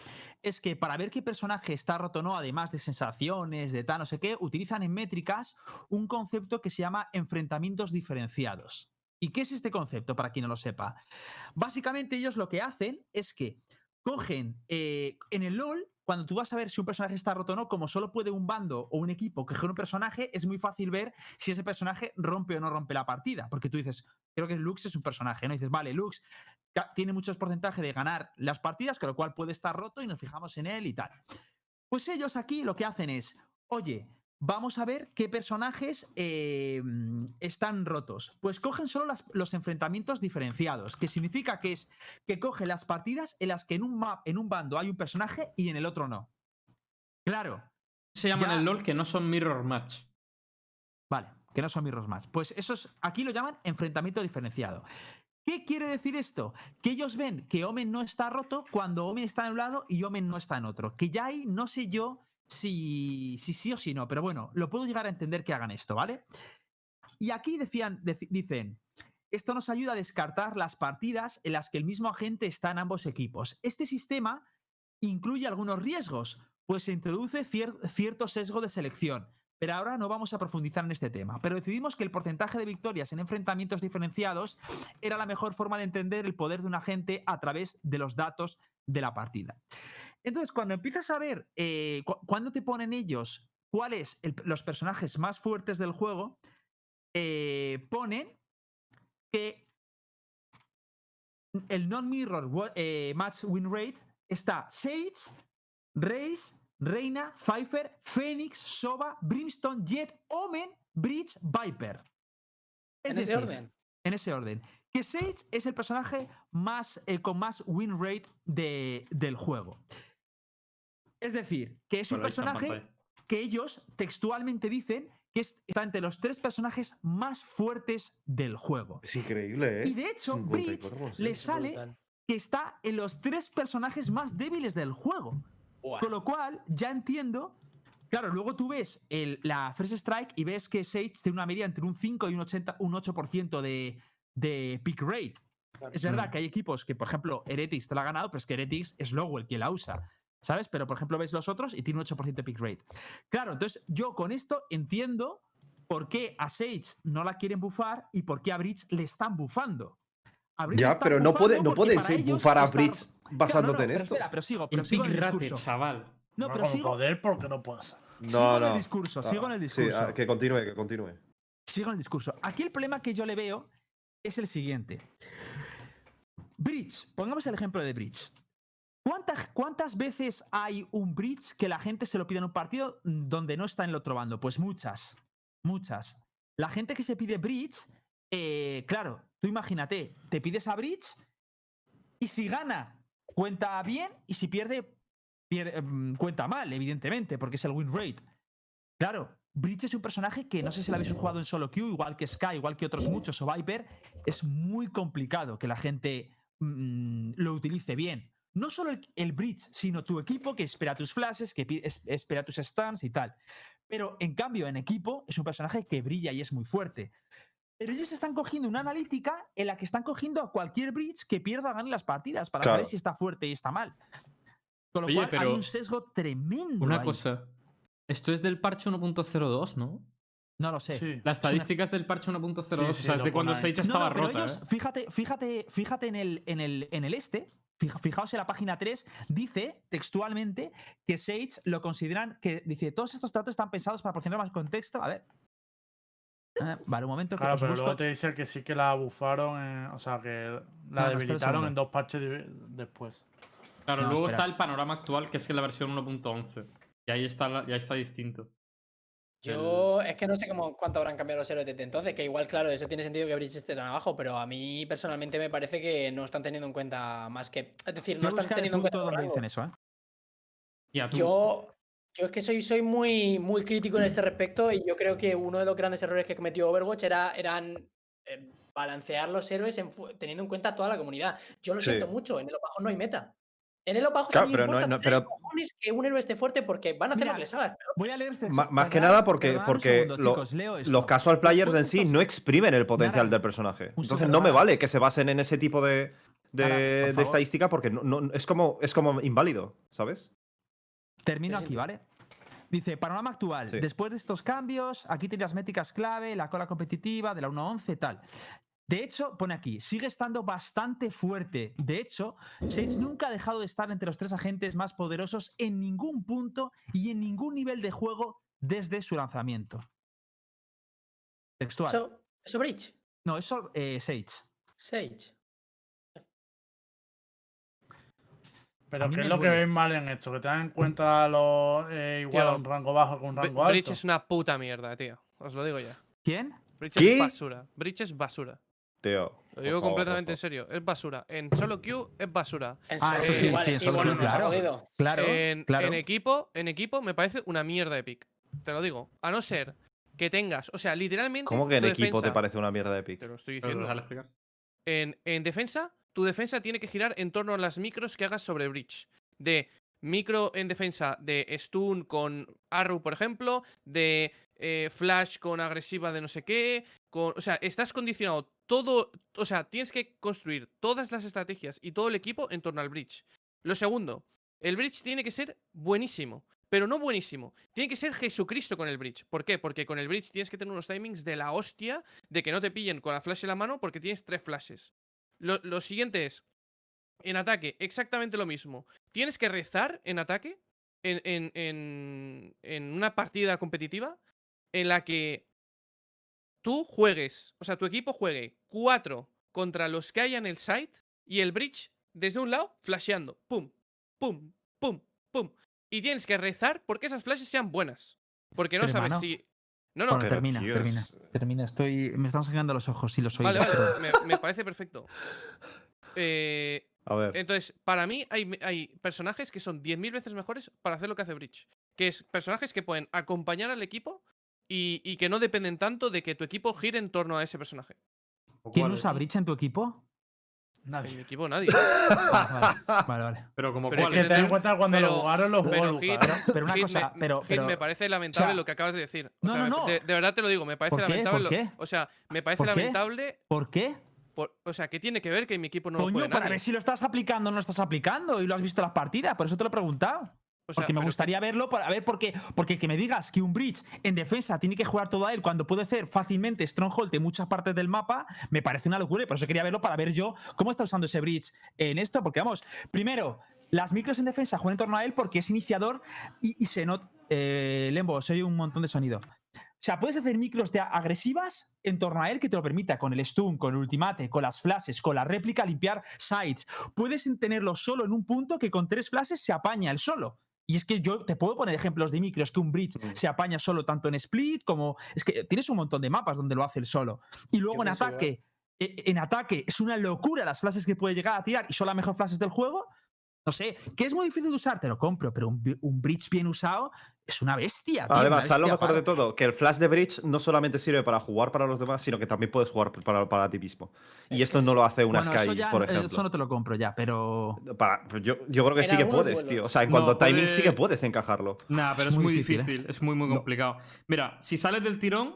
es que para ver qué personaje está roto o no, además de sensaciones, de tal, no sé qué, utilizan en métricas un concepto que se llama enfrentamientos diferenciados. ¿Y qué es este concepto, para quien no lo sepa? Básicamente ellos lo que hacen es que cogen eh, en el LOL, cuando tú vas a ver si un personaje está roto o no, como solo puede un bando o un equipo coger un personaje, es muy fácil ver si ese personaje rompe o no rompe la partida. Porque tú dices, creo que Lux es un personaje, ¿no? Dices, vale, Lux tiene muchos porcentajes de ganar las partidas, con lo cual puede estar roto y nos fijamos en él y tal. Pues ellos aquí lo que hacen es, oye, vamos a ver qué personajes eh, están rotos. Pues cogen solo las- los enfrentamientos diferenciados, que significa que es que coge las partidas en las que en un map, en un bando hay un personaje y en el otro no. Claro, se llaman Ya. el LOL que no son Mirror Match. Vale, que no son mirrors más. Pues esos aquí lo llaman enfrentamiento diferenciado. ¿Qué quiere decir esto? Que ellos ven que Omen no está roto cuando Omen está en un lado y Omen no está en otro. Que ya ahí no sé yo si, si sí o si no, pero bueno, lo puedo llegar a entender que hagan esto, ¿vale? Y aquí decían, dicen, esto nos ayuda a descartar las partidas en las que el mismo agente está en ambos equipos. Este sistema incluye algunos riesgos, pues se introduce cier- cierto sesgo de selección. Pero ahora no vamos a profundizar en este tema. Pero decidimos que el porcentaje de victorias en enfrentamientos diferenciados era la mejor forma de entender el poder de un agente a través de los datos de la partida. Entonces, cuando empiezas a ver eh, cu- cuándo te ponen ellos cuáles los personajes más fuertes del juego, eh, ponen que el non-mirror eh, match win rate está Sage, Raze, Reina, Pfeiffer, Phoenix, Soba, Brimstone, Jet, Omen, Bridge, Viper. Es En ese orden. En ese orden. Que Sage es el personaje más, eh, con más win rate de- del juego. Es decir, que es un personaje que ellos textualmente dicen que es- está entre los tres personajes más fuertes del juego. Es increíble, ¿eh? Y de hecho, 54,6. Breach le sale Brutal. que está en los tres personajes más débiles del juego. Con lo cual, ya entiendo. Claro, luego tú ves el- la First Strike y ves que Sage tiene una media entre un 5 y un, 80, un 8% de, de pick rate. Es verdad Mm. que hay equipos que, por ejemplo, Heretics te la ha ganado, pero es que Heretics es luego el que la usa. ¿Sabes? Pero, por ejemplo, ves los otros y tiene un 8% de pick rate. Claro, entonces yo con esto entiendo por qué a Sage no la quieren bufar y por qué a Breach le están bufando. A Ya, pero no, puede, no pueden bufar a Claro, no, basándote no, en pero esto. Espera, pero sigo, pero El sigo en pick el rate, discurso. chaval. No, No, pero sigo, poder porque no ser. sigo No, en no. el discurso, sigo en el Sí, discurso. ah, que continúe, que continúe. Sigo en el discurso. Aquí el problema que yo le veo es el siguiente. Bridge, pongamos el ejemplo de Bridge. ¿Cuántas, ¿Cuántas veces hay un Bridge que la gente se lo pide en un partido donde no está en el otro bando? Pues muchas, muchas. La gente que se pide Bridge, eh, claro, tú imagínate, te pides a Bridge y si gana, cuenta bien y si pierde, mm, cuenta mal, evidentemente, porque es el win rate. Claro, Breach es un personaje que no sé si lo habéis jugado en solo queue, igual que Sky, igual que otros muchos, o Viper. Es muy complicado que la gente mm, lo utilice bien. No solo el, el Breach, sino tu equipo que espera tus flashes, que espera tus stuns y tal. Pero en cambio, en equipo es un personaje que brilla y es muy fuerte. Pero ellos están cogiendo una analítica en la que están cogiendo a cualquier Breach que pierda o gane las partidas para Claro. saber si está fuerte y está mal. Con lo Oye, cual hay un sesgo tremendo. Una ahí. cosa. Esto es del parche 1.02, ¿no? No lo sé. Sí. La estadística es del parche 1.02, Sí, o sea, sí, es de cuando. Sage No, estaba no, pero rota, ellos, ¿eh? fíjate, fíjate, fíjate en el, en el, en el este, fija- fijaos en la página 3, dice textualmente que Sage lo consideran, que dice, todos estos datos están pensados para proporcionar más contexto. A ver. Ah, vale, un momento que Claro, pero busco- luego te dice que sí que la bufaron, en- o sea, que la no, debilitaron en dos parches después. Claro, No, luego espera. está el panorama actual, que es que la versión 1.11. Y ahí está, la- ya está distinto. Yo es que no sé cómo, cuánto habrán cambiado los héroes desde entonces, que igual, claro, eso tiene sentido que Breach esté tan abajo, pero a mí personalmente me parece que no están teniendo en cuenta más que. Es decir, no están teniendo en cuenta. donde dicen eso, ¿eh? Tía. Yo, yo es que soy, soy muy, muy crítico en este respecto y yo creo que uno de los grandes errores que cometió Overwatch era eran eh, balancear los héroes en teniendo en cuenta toda la comunidad. Yo lo Sí. siento mucho, en el bajos no hay meta. En el bajos Claro, pero me no- importa no- pero- que un héroe esté fuerte porque van a hacer Mira, lo que les haga. Voy a leer este más que nada porque, porque segundo, lo- chicos, leo los casual players en sí no exprimen el potencial Nara, del personaje. Entonces no me vale que se basen en ese tipo de, de, Nara, por de favor. estadística porque no, no- es, como, es como inválido, ¿sabes? Termino aquí. ¿vale? Dice, panorama actual. Sí. Después de estos cambios, aquí tienes las métricas clave, la cola competitiva de la 1.11, tal. De hecho, pone aquí, sigue estando bastante fuerte. De hecho, Sage nunca ha dejado de estar entre los tres agentes más poderosos en ningún punto y en ningún nivel de juego desde su lanzamiento. Textual. Eso, eso Breach, no, eso eh, Sage. Sage. Pero A ¿qué es lo que ven mal en esto? Que tengan en cuenta los, eh, igual Tío, un rango bajo con un rango Breach alto. es una puta mierda, tío. Os lo digo ya. ¿Quién? Breach ¿Qué? es basura. Breach es basura. Tío. Lo digo favor, completamente en serio. Es basura. En solo queue es basura. En Ah, esto sí, igual, sí, en solo ha claro. Claro, en, claro. en equipo, en equipo me parece una mierda de pick. Te lo digo. A no ser que tengas, o sea, literalmente. ¿Cómo que en equipo te parece una mierda de pick? Te lo estoy diciendo. En, en defensa, tu defensa tiene que girar en torno a las micros que hagas sobre Breach. De micro en defensa de stun con Arrow, por ejemplo, de eh, flash con agresiva de no sé qué. Con, o sea, estás condicionado todo. O sea, tienes que construir todas las estrategias y todo el equipo en torno al Breach. Lo segundo, el Breach tiene que ser buenísimo. Pero no buenísimo. Tiene que ser Jesucristo con el Bridge. ¿Por qué? Porque con el Bridge tienes que tener unos timings de la hostia de que no te pillen con la flash en la mano porque tienes tres flashes. Lo, lo siguiente es, en ataque, exactamente lo mismo. Tienes que rezar en ataque, en, en, en, en una partida competitiva, en la que tú juegues, o sea, tu equipo juegue cuatro contra los que haya en el site y el bridge desde un lado flasheando. Pum, pum, pum, pum. Y tienes que rezar porque esas flashes sean buenas. Porque no Pero, sabes hermano, si. No, no, Bueno, pero, termina, termina, termina. Estoy, me están sacando los ojos y los oídos. Vale, vale, me, me parece perfecto. Eh, A ver. entonces, para mí hay, hay personajes que son 10.000 veces mejores para hacer lo que hace Breach. Que es personajes que pueden acompañar al equipo y, y que no dependen tanto de que tu equipo gire en torno a ese personaje. ¿Quién usa Breach en tu equipo? En Nadie. mi equipo nadie. Ah, vale, vale, vale. Pero como Pero es Es cuál que en Pero- cuenta cuando lo jugaron los pero jugó Hit-. Pero una Hit, cosa, me, pero, Hit, pero me parece lamentable sea, lo que acabas de decir. O no, sea, no, me- De, no. de verdad te lo digo, me parece lamentable. ¿Por lo- qué? o sea, me parece ¿Por qué? lamentable. ¿por qué? por- o sea, ¿qué tiene que ver que mi equipo no lo Coño, juegue para nadie? ver si lo estás aplicando o no lo estás aplicando y lo has visto en las partidas, por eso te lo he preguntado. O sea, porque me que- gustaría verlo para ver por qué. Porque que me digas que un Bridge en defensa tiene que jugar todo a él cuando puede hacer fácilmente Stronghold en muchas partes del mapa, me parece una locura. Y por eso quería verlo para ver yo cómo está usando ese Bridge en esto. Porque vamos, primero, las micros en defensa juegan en torno a él porque es iniciador y, y se nota. Eh, Lembo, se oye un montón de sonido. O sea, puedes hacer micros de agresivas en torno a él que te lo permita con el stun, con el ultimate, con las flashes, con la réplica, limpiar sites. Puedes tenerlo solo en un punto que con tres flashes se apaña él solo. Y es que yo te puedo poner ejemplos de micros que un bridge Mm. se apaña solo tanto en split como. Es que tienes un montón de mapas donde lo hace él solo. Y luego en ataque. e- En ataque es una locura las flashes que puede llegar a tirar y son las mejores flashes del juego. No sé, que es muy difícil de usar, te lo compro, pero un, bridge bien usado es una bestia. tío, una Además, ¿sabes lo bestia mejor de todo? Que el flash de Bridge no solamente sirve para jugar para los demás, sino que también puedes jugar para, para ti mismo. Y Es esto que no lo hace una Bueno, eso Sky, ya por eh, ejemplo. Eso no te lo compro ya, pero. Para- yo, yo creo que En sí que puedes, duelos. tío. O sea, en No, cuanto a timing sí que puede- puedes encajarlo. Nah, pero Es es, muy muy difícil, difícil, ¿eh? es muy, muy No. complicado. Mira, si sales del tirón,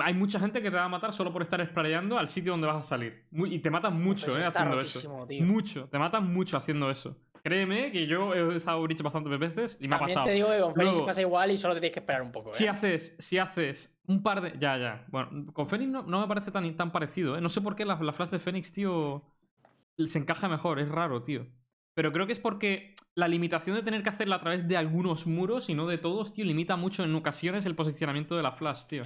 hay mucha gente que te va a matar solo por estar sprayando al sitio donde vas a salir. Muy- y te matan mucho, eso eh, haciendo eso. tío. Mucho, te matan mucho haciendo eso. Créeme que yo he usado Breach bastantes veces y me ha pasado. te digo que con Luego- pasa igual y solo te tienes que esperar un poco. ¿eh? Si haces, si haces un par de. Ya, ya. Bueno, con Fénix no, no me parece tan, tan parecido, ¿eh? No sé por qué la, la flash de Fénix, tío. Se encaja mejor, es raro, tío. Pero creo que es porque la limitación de tener que hacerla a través de algunos muros y no de todos, tío, limita mucho en ocasiones el posicionamiento de la flash, tío.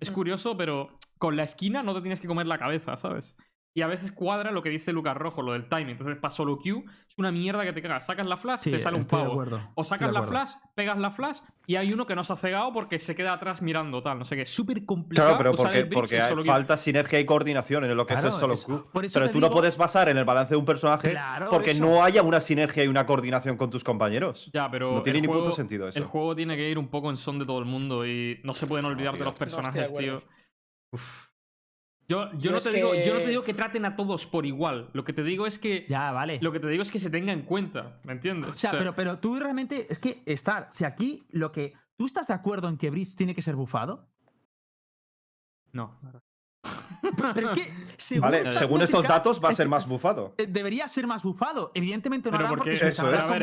Es Mm. curioso, pero con la esquina no te tienes que comer la cabeza, ¿sabes? Y a veces cuadra lo que dice Lucas Rojo, lo del timing. Entonces, para solo Q, es una mierda que te cagas. Sacas la flash, Sí, te sale un pavo. O sacas la flash, pegas la flash y hay uno que no se ha cegado porque se queda atrás mirando, tal. No sé qué. Es súper complicado. Claro, pero usar porque, el bridge porque en hay- solo queue. falta sinergia y coordinación en lo que Claro, es el solo Q. Pero tú no puedes basar en el balance de un personaje Claro, porque eso. no haya una sinergia y una coordinación con tus compañeros. Ya, pero. no tiene el ni juego, puto sentido eso. El juego tiene que ir un poco en son de todo el mundo y no se pueden olvidar de los No personajes, tío. Uf. Yo, yo, no te digo, yo no te que- digo que traten a todos por igual. Lo que te digo es que. Ya, vale. Lo que te digo es que se tenga en cuenta, ¿me entiendes? O sea, pero, pero tú realmente. Es que estar. Si aquí lo que. ¿Tú estás de acuerdo en que Bridge tiene que ser bufado? No. Pero, es que. según Vale, según estos datos va a ser más bufado. eh, Debería ser más bufado. Evidentemente no harán porque- porque Eso es. ver,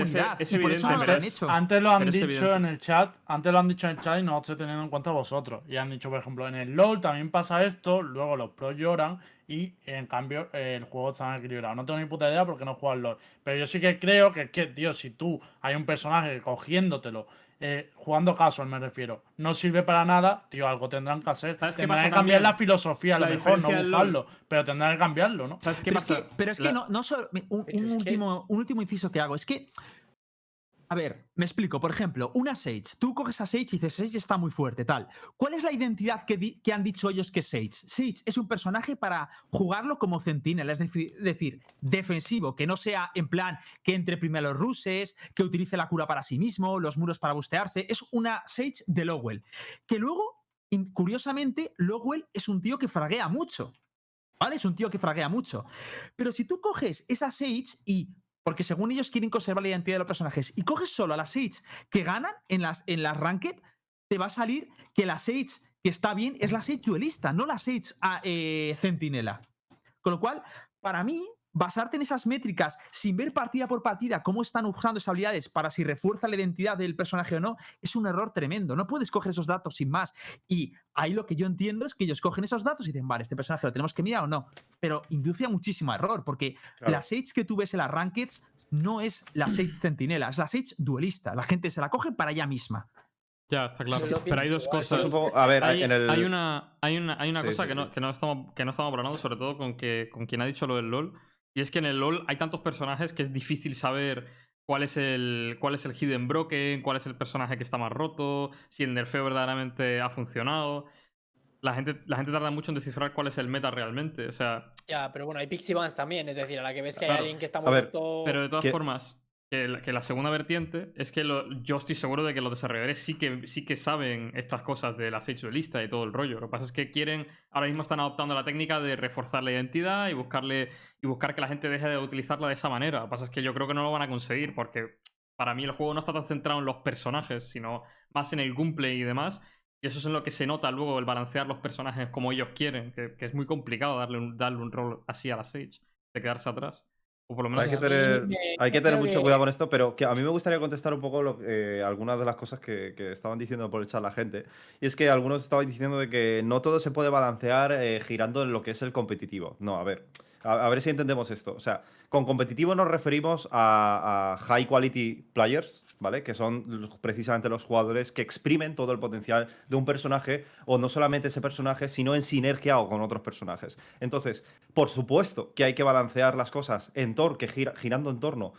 y por eso no lo han hecho. Antes lo han Pero dicho evidente. en el chat, antes lo han dicho en el chat y no lo estoy teniendo en cuenta vosotros. Y han dicho, por ejemplo, en el LOL también pasa esto, luego los pros lloran y en cambio el juego está equilibrado. No tengo ni puta idea porque no juego al LOL. Pero yo sí que creo que, es que tío, si tú hay un personaje cogiéndotelo, eh, jugando casual me refiero, no sirve para nada, tío, algo tendrán que hacer. ¿Sabes qué Tendrán que cambiar también? la filosofía, a lo La mejor, no bufarlo, pero tendrán que cambiarlo, ¿no? ¿Sabes qué pero, es que, pero es que La- no, no solo. Un, que- último, un último inciso que hago. Es que. A ver, me explico. Por ejemplo, una Sage. Tú coges a Sage y dices, Sage está muy fuerte, tal. ¿Cuál es la identidad que, han dicho ellos que es Sage? Sage es un personaje para jugarlo como centinela, es decir, defensivo, que no sea en plan que entre primero los ruses, que utilice la cura para sí mismo, los muros para bustearse. Es una Sage de Lowell. Que luego, curiosamente, Lowell es un tío que fraguea mucho. ¿Vale? Es un tío que fraguea mucho. Pero si tú coges esa Sage y. Porque según ellos quieren conservar la identidad de los personajes. Y coges solo a las Sage que ganan en las, en las Ranked, te va a salir que la Sage que está bien es la Sage duelista, no la Sage eh, centinela. Con lo cual, para mí, basarte en esas métricas sin ver partida por partida cómo están usando esas habilidades para si refuerza la identidad del personaje o no, es un error tremendo. No puedes coger esos datos sin más. Y ahí lo que yo entiendo es que ellos cogen esos datos y dicen, vale, este personaje lo tenemos que mirar o no. Pero induce a muchísimo error, porque Claro. la Sage que tú ves en las Rankeds no es la Sage centinela, es la Sage duelista. La gente se la coge para ella misma. Ya, está claro. Pero hay dos cosas. es un poco- a ver, hay, en el. hay una, hay una, hay una Sí, cosa sí, que, no, que, no estamos, que no estamos hablando, sobre todo con, que, con quien ha dicho lo del LOL. Y es que en el LOL hay tantos personajes que es difícil saber cuál es el, cuál es el hidden broken, cuál es el personaje que está más roto, si el nerfeo verdaderamente ha funcionado. La gente, la gente tarda mucho en descifrar cuál es el meta realmente. O sea, Ya, pero bueno, hay Pixie Bans también, es decir, a la que ves que hay alguien que está muy ver, roto- pero de todas que- formas, que la, segunda vertiente es que yo estoy seguro de que los desarrolladores sí que, sí que saben estas cosas de las hechos de lista y todo el rollo. Lo que pasa es que quieren, ahora mismo están adoptando la técnica de reforzar la identidad y buscarle y buscar que la gente deje de utilizarla de esa manera. Lo que pasa es que yo creo que no lo van a conseguir porque para mí el juego no está tan centrado en los personajes, sino más en el gameplay y demás. Y eso es en lo que se nota luego el balancear los personajes como ellos quieren, que, que es muy complicado darle un, darle un rol así a la Sage, de quedarse atrás. O por lo menos Hay que tener, me- hay que tener mucho que- cuidado con esto, pero que a mí me gustaría contestar un poco lo- eh, algunas de las cosas que, que estaban diciendo por el chat la gente. Y es que algunos estaban diciendo de que no todo se puede balancear eh, girando en lo que es el competitivo. No, a ver, a, a ver si entendemos esto. O sea, con competitivo nos referimos a, a high quality players, ¿vale? Que son precisamente los jugadores que exprimen todo el potencial de un personaje, o no solamente ese personaje, sino en sinergia o con otros personajes. Entonces, por supuesto que hay que balancear las cosas en tor que gira- girando en torno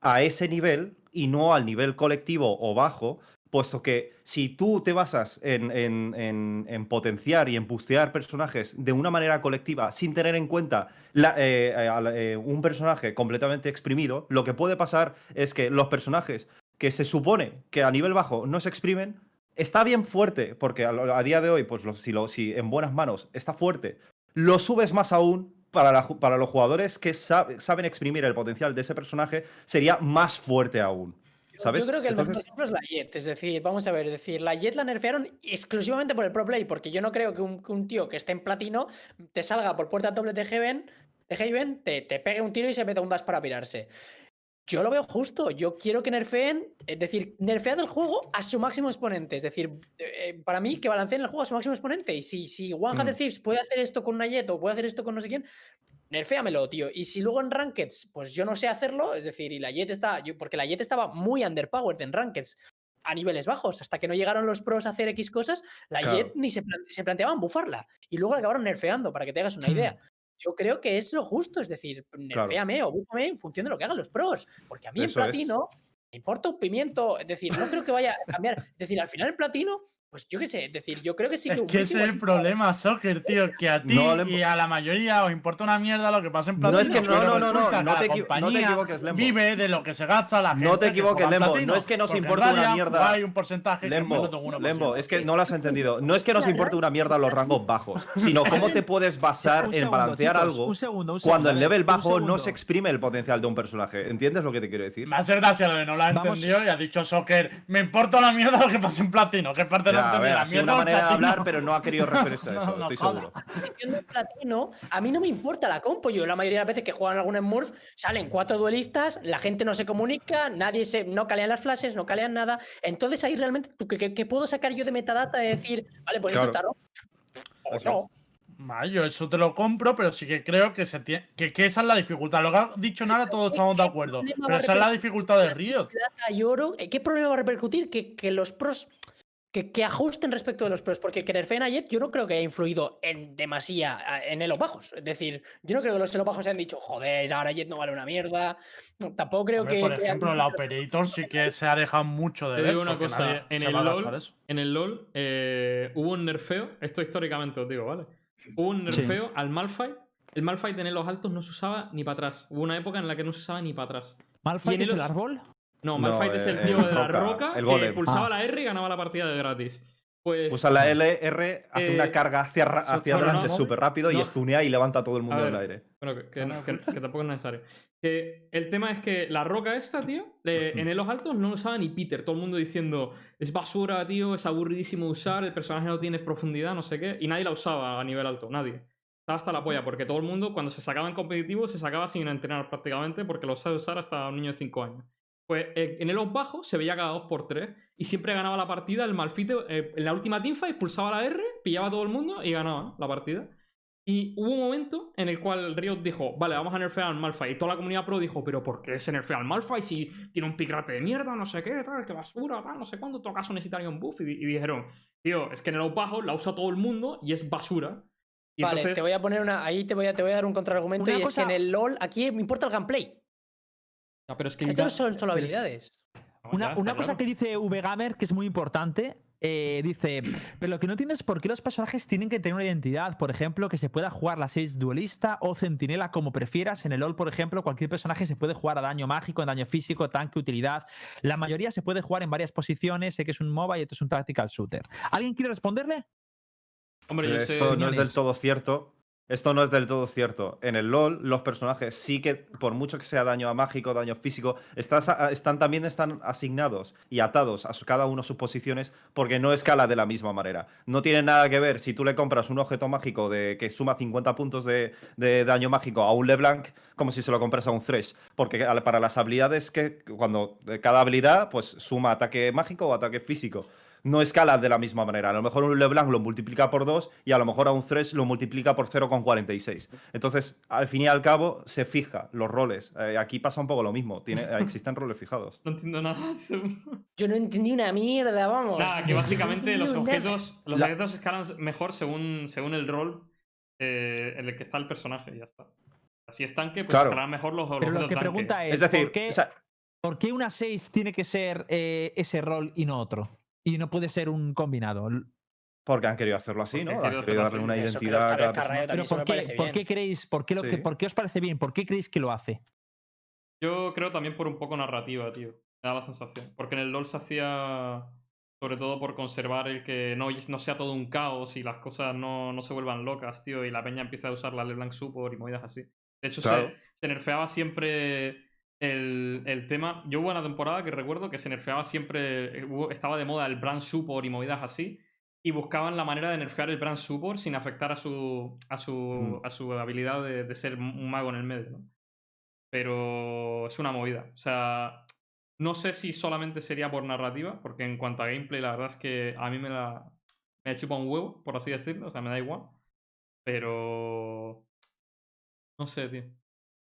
a ese nivel y no al nivel colectivo o bajo, puesto que si tú te basas en, en- en- en potenciar y en bustear personajes de una manera colectiva sin tener en cuenta eh, eh, eh, un personaje completamente exprimido, lo que puede pasar es que los personajes que se supone que a nivel bajo no se exprimen, está bien fuerte, porque a, a día de hoy, pues lo- si, lo, si en buenas manos está fuerte, lo subes más aún para, la para los jugadores que sab- saben exprimir el potencial de ese personaje, sería más fuerte aún. ¿Sabes? Yo creo que el mejor ejemplo es la Jet. Es decir, vamos a ver, es decir, la Jet la nerfearon exclusivamente por el pro play, porque yo no creo que un, que un tío que esté en platino te salga por puerta doble de Heaven, de Haven, te, te pegue un tiro y se meta un dash para pirarse. Yo lo veo justo. Yo quiero que nerfeen, es decir, nerfead el juego a su máximo exponente. Es decir, eh, para mí, que balanceen el juego a su máximo exponente. Y si, si One Hat Mm. Thieves puede hacer esto con una Jet o puede hacer esto con no sé quién, nerféamelo, tío. Y si luego en Rankeds, pues yo no sé hacerlo, es decir, y la Jet está. yo- porque la Jet estaba muy underpowered en Rankeds a niveles bajos. Hasta que no llegaron los pros a hacer X cosas, la Claro. Jet ni se, se planteaban bufarla. Y lugo la acabaron nerfeando, para que te hagas una Hmm. idea. Yo creo que es lo justo, es decir, nerféame o búfame en función de lo que hagan los pros. Porque a mí Eso en es. platino me importa un pimiento. Es decir, no creo que vaya a cambiar. Es decir, al final el platino, pues yo qué sé, es decir, yo creo que sí que Es que ese es el problema, Soccer, tío. Que a ti No, y a la mayoría os importa una mierda lo que pasa en No, platino. es que no, no, no, no, no te no te equivoques, Lembo. Vive de lo que se gasta la gente. No te que equivoques, Lembo, platino, no es que nos importe una mierda. Hay un porcentaje que es Lembo, menos de un 1%. Lembo, es que no lo has entendido. No es que nos Claro. importe una mierda los rangos bajos, sino cómo te puedes basar en balancear chicos, algo un segundo, un cuando segundo, ver, level bajo no se exprime el potencial de un personaje. ¿Entiendes lo que te quiero decir? Me hace gracia lo de no lo ha entendido y ha dicho Soccer. Me importa una mierda lo que pasa en platino. Que parte no Ya, a ver, ha sido una del manera de hablar, pero no ha querido referirse a eso, no estoy seguro. Platino, a mí no me importa la compo. Yo la mayoría de las veces que juegan algún Smurf, salen cuatro duelistas, la gente no se comunica, nadie se. no calean las flashes, no calean nada. Entonces ahí realmente, ¿tú ¿qué, qué- qué puedo sacar yo de metadata de decir, vale, pues Claro. esto está roto? O Eso no. Vale, yo eso te lo compro, pero sí que creo que se tiene, que, que esa es la dificultad. Lo que ha dicho Nara, todos estamos de acuerdo. Pero esa es la dificultad de Riot. plata y oro, eh, ¿qué problema va a repercutir? Que, que los pros. Que, que ajusten respecto de los pros, porque que nerfeen a Jet yo no creo que haya influido en demasía a- en elos bajos. Es decir, yo no creo que los elos bajos hayan dicho, joder, ahora Jet no vale una mierda. Tampoco creo Hombre, que. por que ejemplo, haya- la Operator sí que se ha dejado mucho de Te ver. digo una cosa, en se el LoL-. En el LOL eh, hubo un nerfeo, esto históricamente os digo, ¿vale? Hubo un nerfeo al Malphite. El Malphite en los altos no se usaba ni para atrás. Hubo una época en la que no se usaba ni para atrás. ¿Malphite es el árbol? No, No, Malphite es el eh, tío de la roca, roca el que pulsaba Ah. la R y ganaba la partida de gratis. Pues. Usa la LR, hace Eh, una carga hacia, hacia adelante no. súper rápido y estunea y levanta a todo el mundo A en el ver. aire. Bueno, que, que no- que- que tampoco es necesario. Que el tema es que la roca esta, tío, le- en los altos no lo usaba ni Peter. Todo el mundo diciendo, es basura, tío, es aburridísimo usar, el personaje no tiene profundidad, no sé qué. Y nadie la usaba a nivel alto, nadie. Estaba hasta la polla, porque todo el mundo, cuando se sacaba en competitivo, se sacaba sin entrenar prácticamente, porque lo sabe usar hasta un niño de 5 años. Pues eh, en el bajo se veía cada 2x3 y siempre ganaba la partida el Malfite. eh, en la última teamfight pulsaba la R, pillaba a todo el mundo y ganaba la partida. Y hubo un momento en el cual Riot dijo, vale, vamos a nerfear al Malphite. Y toda la comunidad pro dijo, pero ¿por qué se nerfea al Malphite si tiene un picrate de mierda, no sé qué, tal, qué basura, tal, no sé cuándo, en todo caso necesitaría un buff? Y, y dijeron, tío, es que en el bajo la usa todo el mundo y es basura. Y Vale, entonces, te voy a poner una. Ahí te voy a, te voy a dar un contraargumento Una y es cosa- que en el LOL aquí me importa el gameplay. Ya, pero es que Esto ya- no son solo habilidades. No, Una, cosa que dice VGamer que es muy importante eh, dice, pero lo que no entiendo es por qué los personajes tienen que tener una identidad. Por ejemplo, que se pueda jugar la 6 duelista o centinela como prefieras. En el LoL, por ejemplo, cualquier personaje se puede jugar a daño mágico, a daño físico, tanque, utilidad. La mayoría se puede jugar en varias posiciones. Sé que es un MOBA y esto es un tactical shooter. ¿Alguien quiere responderle? Hombre, yo sé. esto no es del todo cierto. Esto no es del todo cierto. En el LoL, los personajes sí que, por mucho que sea daño mágico, daño físico, estás a- están, también están asignados y atados a su- cada uno a sus posiciones porque no escala de la misma manera. No tiene nada que ver si tú le compras un objeto mágico de, que suma 50 puntos de, de daño mágico a un LeBlanc como si se lo compras a un Thresh. Porque para las habilidades que, cuando cada habilidad pues suma ataque mágico o ataque físico no escalan de la misma manera. A lo mejor un LeBlanc lo multiplica por 2 y a lo mejor a un Thresh lo multiplica por 0,46. Entonces, al fin y al cabo, se fija los roles. Eh, aquí pasa un poco lo mismo. Tiene, existen roles fijados. No entiendo nada. Yo no entendí una mierda, vamos. Nada, que básicamente los No, objetos, los La- objetos escalan mejor según, según el rol eh, en el que está el personaje y ya está. Si es tanque, pues Claro. escalan mejor los, los Pero lo que tanque. pregunta es, Es decir, ¿por, qué, o sea, por qué una 6 tiene que ser eh, ese rol y no otro? Y no puede ser un combinado. Porque han querido hacerlo así, Porque ¿no? han querido darle una identidad a cada Pero ¿por qué, por creéis, por qué, lo que, Sí. por qué os parece bien? ¿Por qué creéis que lo hace? Yo creo también por un poco narrativa, tío. Me da la sensación. Porque en el LoL se hacía sobre todo por conservar el que no, no sea todo un caos y las cosas no, no se vuelvan locas, tío, y la peña empieza a usar la LeBlanc Support y movidas así. De hecho, se- se, nerfeaba siempre el, el tema. Yo hubo una temporada que recuerdo que se nerfeaba siempre, eh, estaba de moda el Brand Support y movidas así, y buscaban la manera de nerfear el Brand Support sin afectar a su, a su, Mm. a su habilidad de, de ser un mago en el medio, ¿no? Pero es una movida. O sea, no sé si solamente sería por narrativa, porque en cuanto a gameplay, la verdad es que a mí me la me chupa un huevo, por así decirlo, o sea, me da igual. Pero no sé, tío.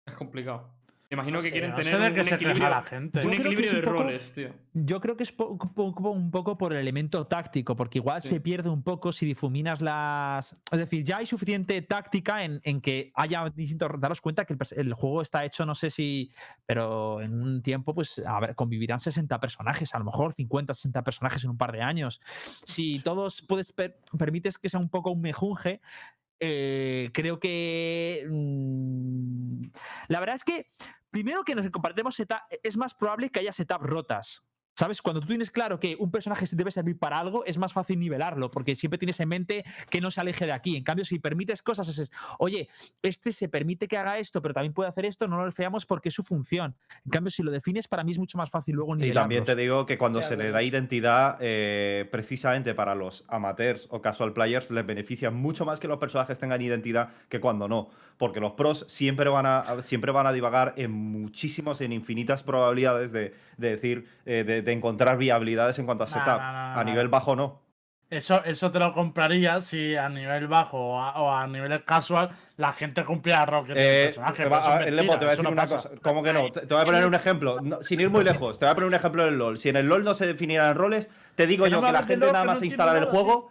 Es complicado. Me imagino No que sé, quieren No tener un, qué un se equilibrio, la gente. Yo un creo que equilibrio es de un poco- roles, tío. Yo creo que es po- po- po- un poco por el elemento táctico, porque igual Sí. se pierde un poco si difuminas las. Es decir, ya hay suficiente táctica en, en que haya distintos. Daros cuenta que el juego está hecho, no sé si. Pero en un tiempo, pues a ver, convivirán 60 personajes, a lo mejor 50, 60 personajes en un par de años. Si todos puedes per- permites que sea un poco un mejunje, eh, creo que. mm, la verdad es que primero que nos compartemos setup, es más probable que haya setup rotas. ¿Sabes? Cuando tú tienes claro que un personaje se debe servir para algo, es más fácil nivelarlo, porque siempre tienes en mente que no se aleje de aquí. En cambio, si permites cosas, es, oye, este se permite que haga esto, pero también puede hacer esto, no lo feamos porque es su función. En cambio, si lo defines, para mí es mucho más fácil luego Y nivelarlos. también te digo que cuando Sí, se le da identidad, eh, precisamente para los amateurs o casual players, les beneficia mucho más que los personajes tengan identidad que cuando no. Porque los pros siempre van a, siempre van a divagar en muchísimos, en infinitas probabilidades de, de decir, eh, de, de encontrar viabilidades en cuanto a setup. a nivel bajo no. Eso, eso te lo compraría si a nivel bajo o a, o a nivel casual la gente que tiene el Eh, personaje. va- pero eso a- Lembo, mentira, te voy a decir no una pasa. cosa. ¿Cómo que no? Te, te voy a poner un ejemplo. No, sin ir muy lejos, te voy a poner un ejemplo en el LOL. Si en el LOL no se definieran roles, te digo Que yo que la de gente LOL, nada más no se instala entiendo el juego.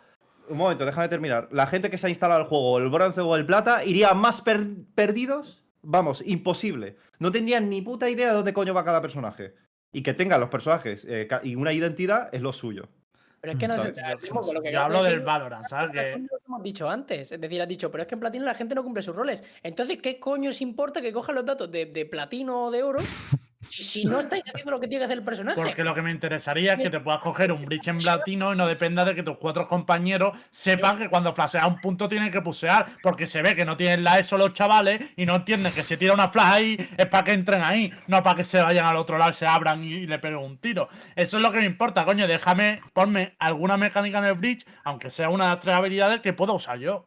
Un momento, déjame terminar. La gente que se ha instalado el juego, el bronce o el plata, iría más per- perdidos. Vamos, imposible. No tendrían ni puta idea de dónde coño va cada personaje. Y que tengan los personajes eh, y una identidad es lo suyo. Pero es que no. Timo, con lo que Yo hablo de del Valorant, ¿sabes? Que es lo que hemos dicho antes. Es decir, has dicho, pero es que en platino la gente no cumple sus roles. Entonces, ¿qué coño os importa que cojan los datos de, de platino o de oro si, si no estáis haciendo lo que tiene que hacer el personaje? Porque lo que me interesaría es que te puedas coger un bridge en platino y no dependa de que tus cuatro compañeros sepan que cuando flashea un punto tienen que pusear. Porque se ve que no tienen la ESO los chavales y no entienden que si tira una flash ahí es para que entren ahí, no para que se vayan al otro lado, se abran y, y le peguen un tiro. Eso es lo que me importa, coño. Déjame, ponme alguna mecánica en el bridge, aunque sea una de las tres habilidades que pueda usar yo.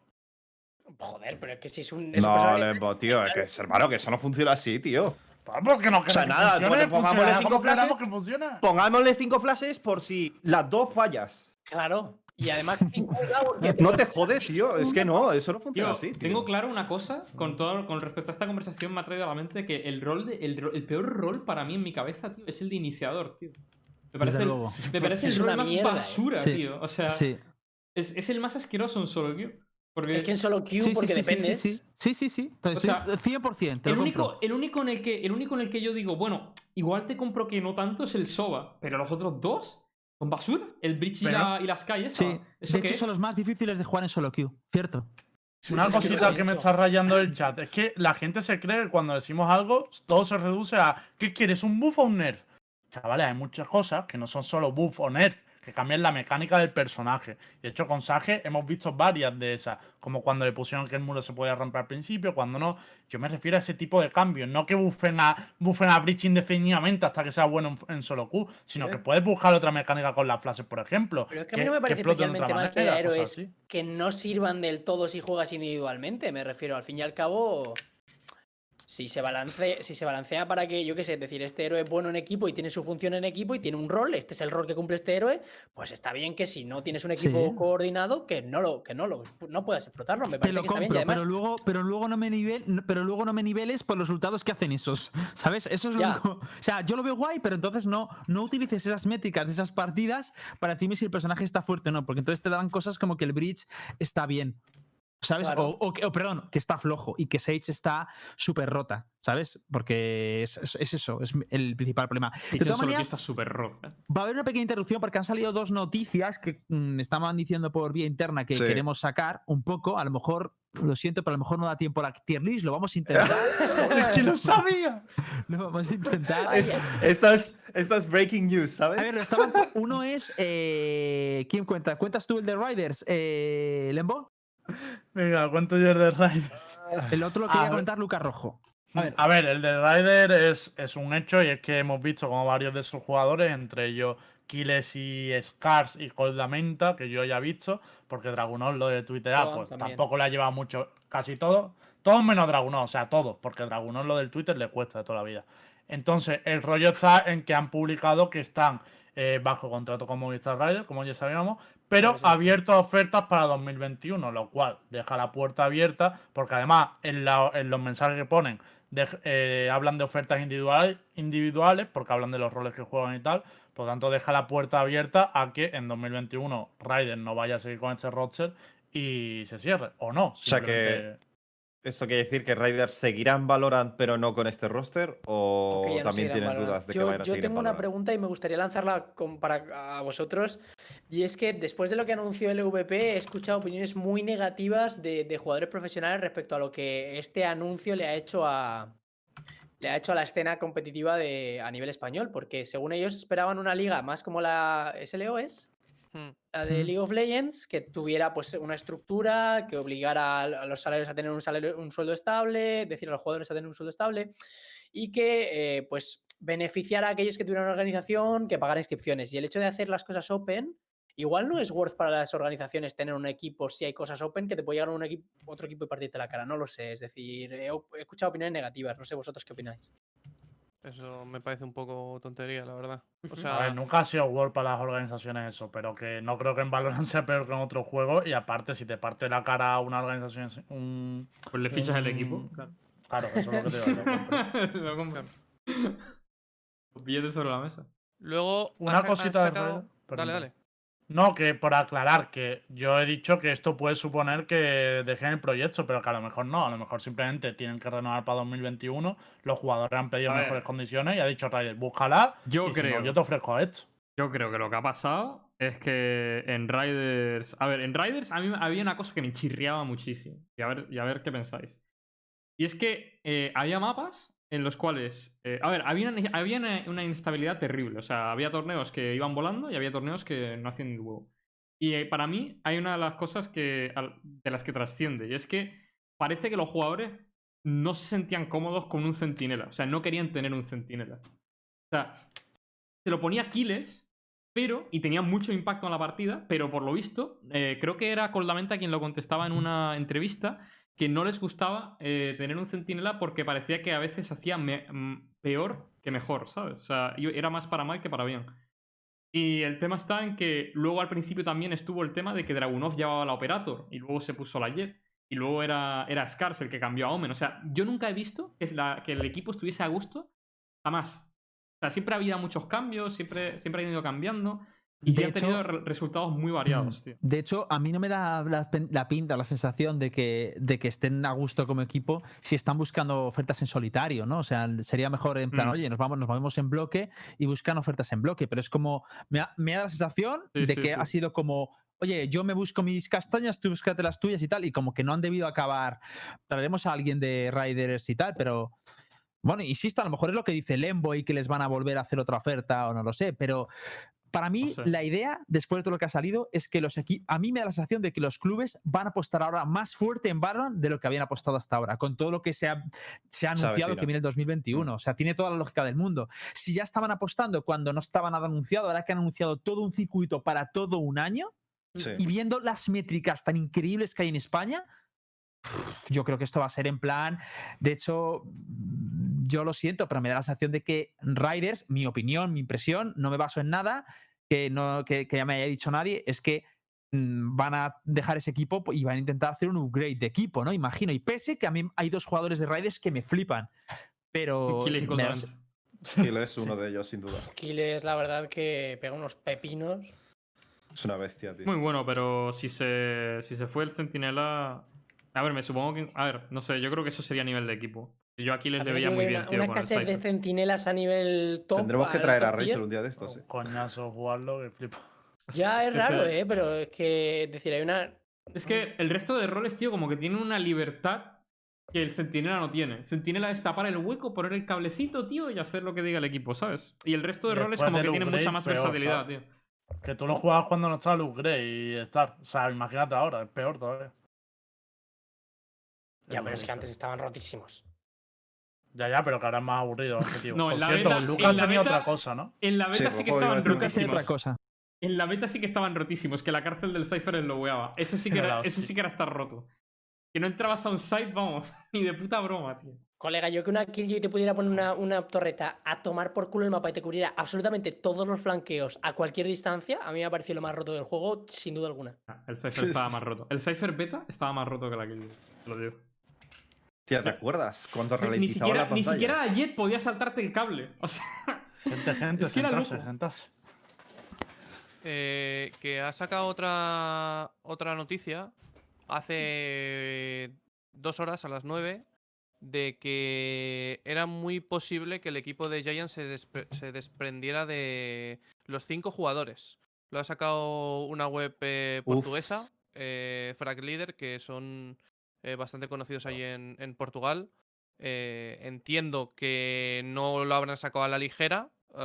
Joder, pero es que si es un. es No, Lembo, tío, es que es hermano, que eso no funciona así, tío. Porque no O sea, que nada, funcione, bueno, pongámosle cinco flashes. que funciona. Pongámosle cinco flashes por si las dos fallas. Claro. Y además. No te jodes, tío. Es que no, eso no funciona Tío, así. tío. tengo claro una cosa con todo con respecto a esta conversación me ha traído a la mente que el rol de, el, peor rol para mí en mi cabeza, tío, es el de iniciador, tío. Me parece, el, luego. me parece el Es rol más mierda, eh. basura, Sí, tío. O sea, Sí. es, es el más asqueroso en solo queue. Porque Es que en solo Q, Sí, sí, porque sí, sí, depende. Sí, sí, sí, sí, sí. Pues O sea, estoy 100%, te el lo único, compro. el, único en el que, el único en el que yo digo, bueno, igual te compro que no tanto es el Soba, pero los otros dos, Son basura. El Bridge y, Pero- la, y la Sky, esa. Sí, ¿Eso de hecho es? son los más difíciles de jugar en solo queue, ¿cierto? Una cosita que me está rayando el chat es que la gente se cree que cuando decimos algo, todo se reduce a ¿qué quieres? ¿Un buff o un nerf? Chavales, hay muchas cosas que no son solo buff o nerf, que cambian la mecánica del personaje. De hecho, con Sage hemos visto varias de esas, como cuando le pusieron que el muro se podía romper al principio, cuando no. Yo me refiero a ese tipo de cambios, no que buffen a, buffen a Breach indefinidamente hasta que sea bueno en, en solo Q, sino Pero- que puedes buscar otra mecánica con las flashes, por ejemplo. Pero es que a mí no me parece especialmente mal que héroes que no sirvan del todo si juegas individualmente. Me refiero, al fin y al cabo, si se balancea, si se balancea para que, yo qué sé, es decir, este héroe es bueno en equipo y tiene su función en equipo y tiene un rol, este es el rol que cumple este héroe, pues está bien que si no tienes un equipo Sí. coordinado, que no lo, que no lo, no puedas explotarlo. Me Te parece lo que está bien. Y compro, además, pero luego, pero luego no me nivel, pero luego no me niveles por los resultados que hacen esos. ¿Sabes? Eso es lo único. O sea, yo lo veo guay, pero entonces no, no utilices esas métricas de esas partidas para decirme si el personaje está fuerte o no, porque entonces te dan cosas como que el bridge está bien. ¿Sabes? Claro. O, o que- o, perdón, que está flojo y que Sage está súper rota, ¿sabes? Porque es, es- es eso, es el principal problema. De todas maneras, está súper roto. ¿eh? Va a haber una pequeña interrupción porque han salido dos noticias que mm, estaban diciendo por vía interna que Sí. queremos sacar un poco. A lo mejor, lo siento, pero a lo mejor no da tiempo a la tier list. Lo vamos a intentar. ¡Es que lo sabía! lo vamos a intentar. Es- estas, estas breaking news, ¿sabes? A ver, lo estaban- uno es. eh, ¿Quién cuenta? ¿Cuentas tú el de Riders? Eh, ¿Lembo? Venga, cuento yo el de Raiden. El otro lo A quería ver. comentar Lucas Rojo. A ver. A ver, el de Ryder es, es un hecho y es que hemos visto como varios de sus jugadores, entre ellos Kiles y Scars y Coldamenta, que yo ya he visto, porque Dragunov lo de Twitter pues también. tampoco le ha llevado mucho, casi todo, todos menos Dragunov, o sea, todos, porque Dragunov lo del Twitter le cuesta de toda la vida. Entonces, el rollo está en que han publicado que están eh, bajo contrato con Movistar Rider, como ya sabíamos, pero abiertos a ofertas para 2021, lo cual deja la puerta abierta, porque además en, la- en los mensajes que ponen eh, hablan de ofertas individuales, individuales, porque hablan de los roles que juegan y tal, por lo tanto deja la puerta abierta a que en 2021 Ryder no vaya a seguir con este roster y se cierre, o no. sea que ¿Esto quiere decir que Raiders seguirán Valorant pero no con este roster? ¿O que no también tienen Valorant. dudas de que yo, vayan a yo seguir tengo una pregunta y me gustaría lanzarla con- para a vosotros. Y es que después de lo que anunció el LVP, he escuchado opiniones muy negativas de, de jugadores profesionales respecto a lo que este anuncio le ha hecho a. Le ha hecho a la escena competitiva de, a nivel español, porque según ellos esperaban una liga más como la SLOS, Hmm. La de. League of Legends, que tuviera pues una estructura, que obligara a los salarios a tener un, salario, un sueldo estable, decir a los jugadores a tener un sueldo estable, y que eh, pues beneficiara a aquellos que tuvieran una organización que pagara inscripciones. Y el hecho de hacer las cosas open, igual no es worth para las organizaciones tener un equipo si hay cosas open que te puede llegar un equipo, otro equipo y partirte la cara. No lo sé. Es decir, he escuchado opiniones negativas. No sé vosotros qué opináis. Eso me parece un poco tontería, la verdad. O sea, A ver, nunca ha sido World para las organizaciones eso, pero que no creo que en Valorant sea peor que en otros juegos. Y aparte, si te parte la cara a una organización, un... Pues le fichas el un- equipo. Claro. Claro, eso es lo que te digo. Lo compro. Los billetes sobre la mesa. luego. Una cosita de sacado- perdón, Dale, dale. No, que por aclarar, que yo he dicho que esto puede suponer que dejen el proyecto, pero que a lo mejor no, a lo mejor simplemente tienen que renovar para 2021, los jugadores han pedido mejores condiciones y ha dicho Ryder, búscala, Yo y si no, creo. yo te ofrezco esto. Yo creo que lo que ha pasado es que en Riders. A ver, en Riders a mí había una cosa que me chirriaba muchísimo. Y a ver, y a ver qué pensáis. Y es que eh, había mapas en los cuales. eh, a ver, había, una, había una, una instabilidad terrible. O sea, había torneos que iban volando y había torneos que no hacían ni huevo. Y eh, para mí hay una de las cosas que, de las que trasciende. Y es que parece que los jugadores no se sentían cómodos con un centinela. O sea, no querían tener un centinela. O sea, se lo ponía Kiles, pero, y tenía mucho impacto en la partida, pero por lo visto, eh, creo que era Coldamenta quien lo contestaba en una entrevista, que no les gustaba eh, tener un centinela porque parecía que a veces hacía mm, peor que mejor, ¿sabes? O sea, era más para mal que para bien. Y el tema está en que luego al principio también estuvo el tema de que Dragunov llevaba la Operator y luego se puso la Jet. Y luego era, era el que cambió a Omen. O sea, yo nunca he visto que, la- que el equipo estuviese a gusto jamás. O sea, siempre había muchos cambios, siempre, siempre han ido cambiando. Y De ha tenido hecho- re- resultados muy variados, tío. De hecho, a mí no me da la, pinta, la sensación de que, de que estén a gusto como equipo si están buscando ofertas en solitario, ¿no? O sea, sería mejor en plan, Mm. oye, nos vamos, nos movemos en bloque y buscan ofertas en bloque. Pero es como, me, da- me da la sensación Sí, de sí, que sí. ha sido como, oye, yo me busco mis castañas, tú búscate las tuyas y tal, y como que no han debido acabar. Traeremos a alguien de Riders y tal, pero. Bueno, insisto, a lo mejor es lo que dice Lembo y que les van a volver a hacer otra oferta o no lo sé, pero para mí la idea, después de todo lo que ha salido, es que los equipos, a mí me da la sensación de que los clubes van a apostar ahora más fuerte en Valorant de lo que habían apostado hasta ahora, con todo lo que se ha, se ha Se anunciado que viene el 2021. O sea, tiene toda la lógica del mundo. Si ya estaban apostando cuando no estaba nada anunciado, ahora que han anunciado todo un circuito para todo un año, Sí. y viendo las métricas tan increíbles que hay en España, yo creo que esto va a ser en plan. De hecho, mm, yo lo siento, pero me da la sensación de que Riders, mi opinión, mi impresión, no me baso en nada que, no, que, que ya me haya dicho nadie, es que mm, van a dejar ese equipo y van a intentar hacer un upgrade de equipo, ¿no? Imagino. Y pese que a mí hay dos jugadores de Riders que me flipan. Pero. Kill es uno de ellos, sin duda. Kiles, la verdad, que pega unos pepinos. Es una bestia, tío. Muy bueno, pero si se, si se fue el centinela. A ver, me supongo que. A ver, no sé, yo creo que eso sería a nivel de equipo. Yo aquí les También veía muy bien, una, tío. una con escasez de centinelas a nivel top. Tendremos que traer a. Rachel un día de estos, sí. Un coñazo jugarlo que flipa. Ya es que raro, ¿eh? Pero es que, es decir, hay una. Es que el resto de roles, tío, como que tienen una libertad que el centinela no tiene. El centinela es tapar el hueco, poner el cablecito, tío, y hacer lo que diga el equipo, ¿sabes? Y el resto de roles como que tienen mucha más peor, versatilidad, ¿sabes? tío. Que tú lo juegas cuando no está el upgrade y estar. O sea, imagínate ahora, es peor todavía. Ya, pero es que antes estaban rotísimos. Ya, ya, pero que ahora es más aburrido el objetivo. No, Por en la cierto, beta- en Lucas la tenía beta- otra cosa, ¿no? En la Sí, beta sí, que estaban rotísimos. otra cosa. En la beta sí que estaban rotísimos, que la cárcel del Cypher lo logueaba. Eso sí que Era eso sí que era estar roto. Que no entrabas a un site, vamos, ni de puta broma, tío. Colega, yo que una Killjoy te pudiera poner una, una torreta a tomar por culo el mapa y te cubriera absolutamente todos los flanqueos a cualquier distancia, a mí me ha parecido lo más roto del juego, sin duda alguna. Ah, El Cypher estaba más roto. El Cypher beta estaba más roto que la Kill. Te lo digo. Tía, ¿te acuerdas? Cuando Ni ralentizaba siquiera, la ni siquiera la Jet podía saltarte el cable. O sea, Gente, gente, Es que era sentarse, sentarse. Eh, que ha sacado otra, otra noticia hace dos horas a las 9 de que era muy posible que el equipo de Giants se, despre- se desprendiera de los cinco jugadores. Lo ha sacado una web eh, portuguesa, eh, Frag Leader, que son eh, bastante conocidos ahí en, en Portugal. Eh, entiendo que no lo habrán sacado a la ligera. o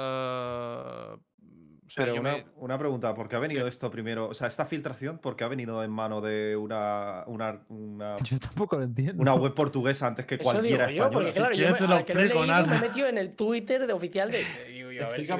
sea, Pero yo una, me- una pregunta, ¿por qué ha venido ¿Qué? esto primero? O sea, esta filtración, ¿por qué ha venido en mano de una, una, una, Yo tampoco lo entiendo. una web portuguesa antes que Eso digo cualquiera yo, porque claro, Si yo me, te lo ahora que lo he explico, leído, me he Narda. metido en el Twitter de oficial de... digo a ver si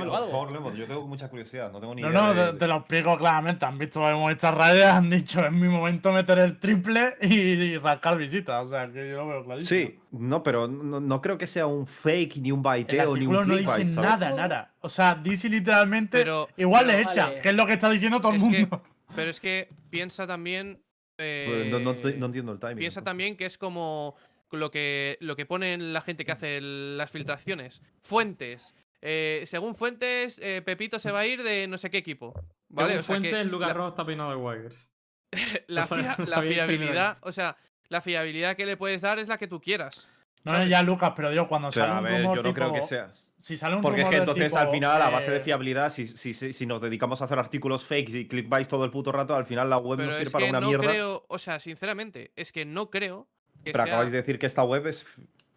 Lemo, yo tengo mucha curiosidad, no tengo ni No, idea no, de- te, te lo explico claramente. Han visto hemos hecho rayas, han dicho es mi momento meter el triple y, y rascar visitas. O sea, que yo lo veo clarísimo. Sí, no, pero no, no creo que sea un fake, ni un baiteo, ni un artículo no clickbait, dice ¿sabes? nada, nada. O sea, dice literalmente Pero- igual pero le echa, vale. que es lo que está diciendo todo el que- mundo. Pero es que piensa también. Pues no, no no entiendo el timing. piensa también que es como lo que, lo que ponen la gente que hace el- las filtraciones. Fuentes. Eh, según fuentes, eh, Pepito se va a ir de no sé qué equipo. ¿Vale? Según O sea que fuentes, Lucas la- Rojo está peinado de Wires. la, fia- fiabilidad, o sea, la fiabilidad que le puedes dar es la que tú quieras. No, no, ya Lucas, pero digo, cuando O sea, sale a un ver, rumor yo no creo que seas. Si sale un Porque es que entonces tipo, al final, a base de eh, fiabilidad, si, si, si, si nos dedicamos a hacer artículos fakes y clickbaits todo el puto rato, al final la web Pero nos sirve para una no mierda. creo, o sea, sinceramente, es que no creo que Pero sea... acabáis de decir que esta web es,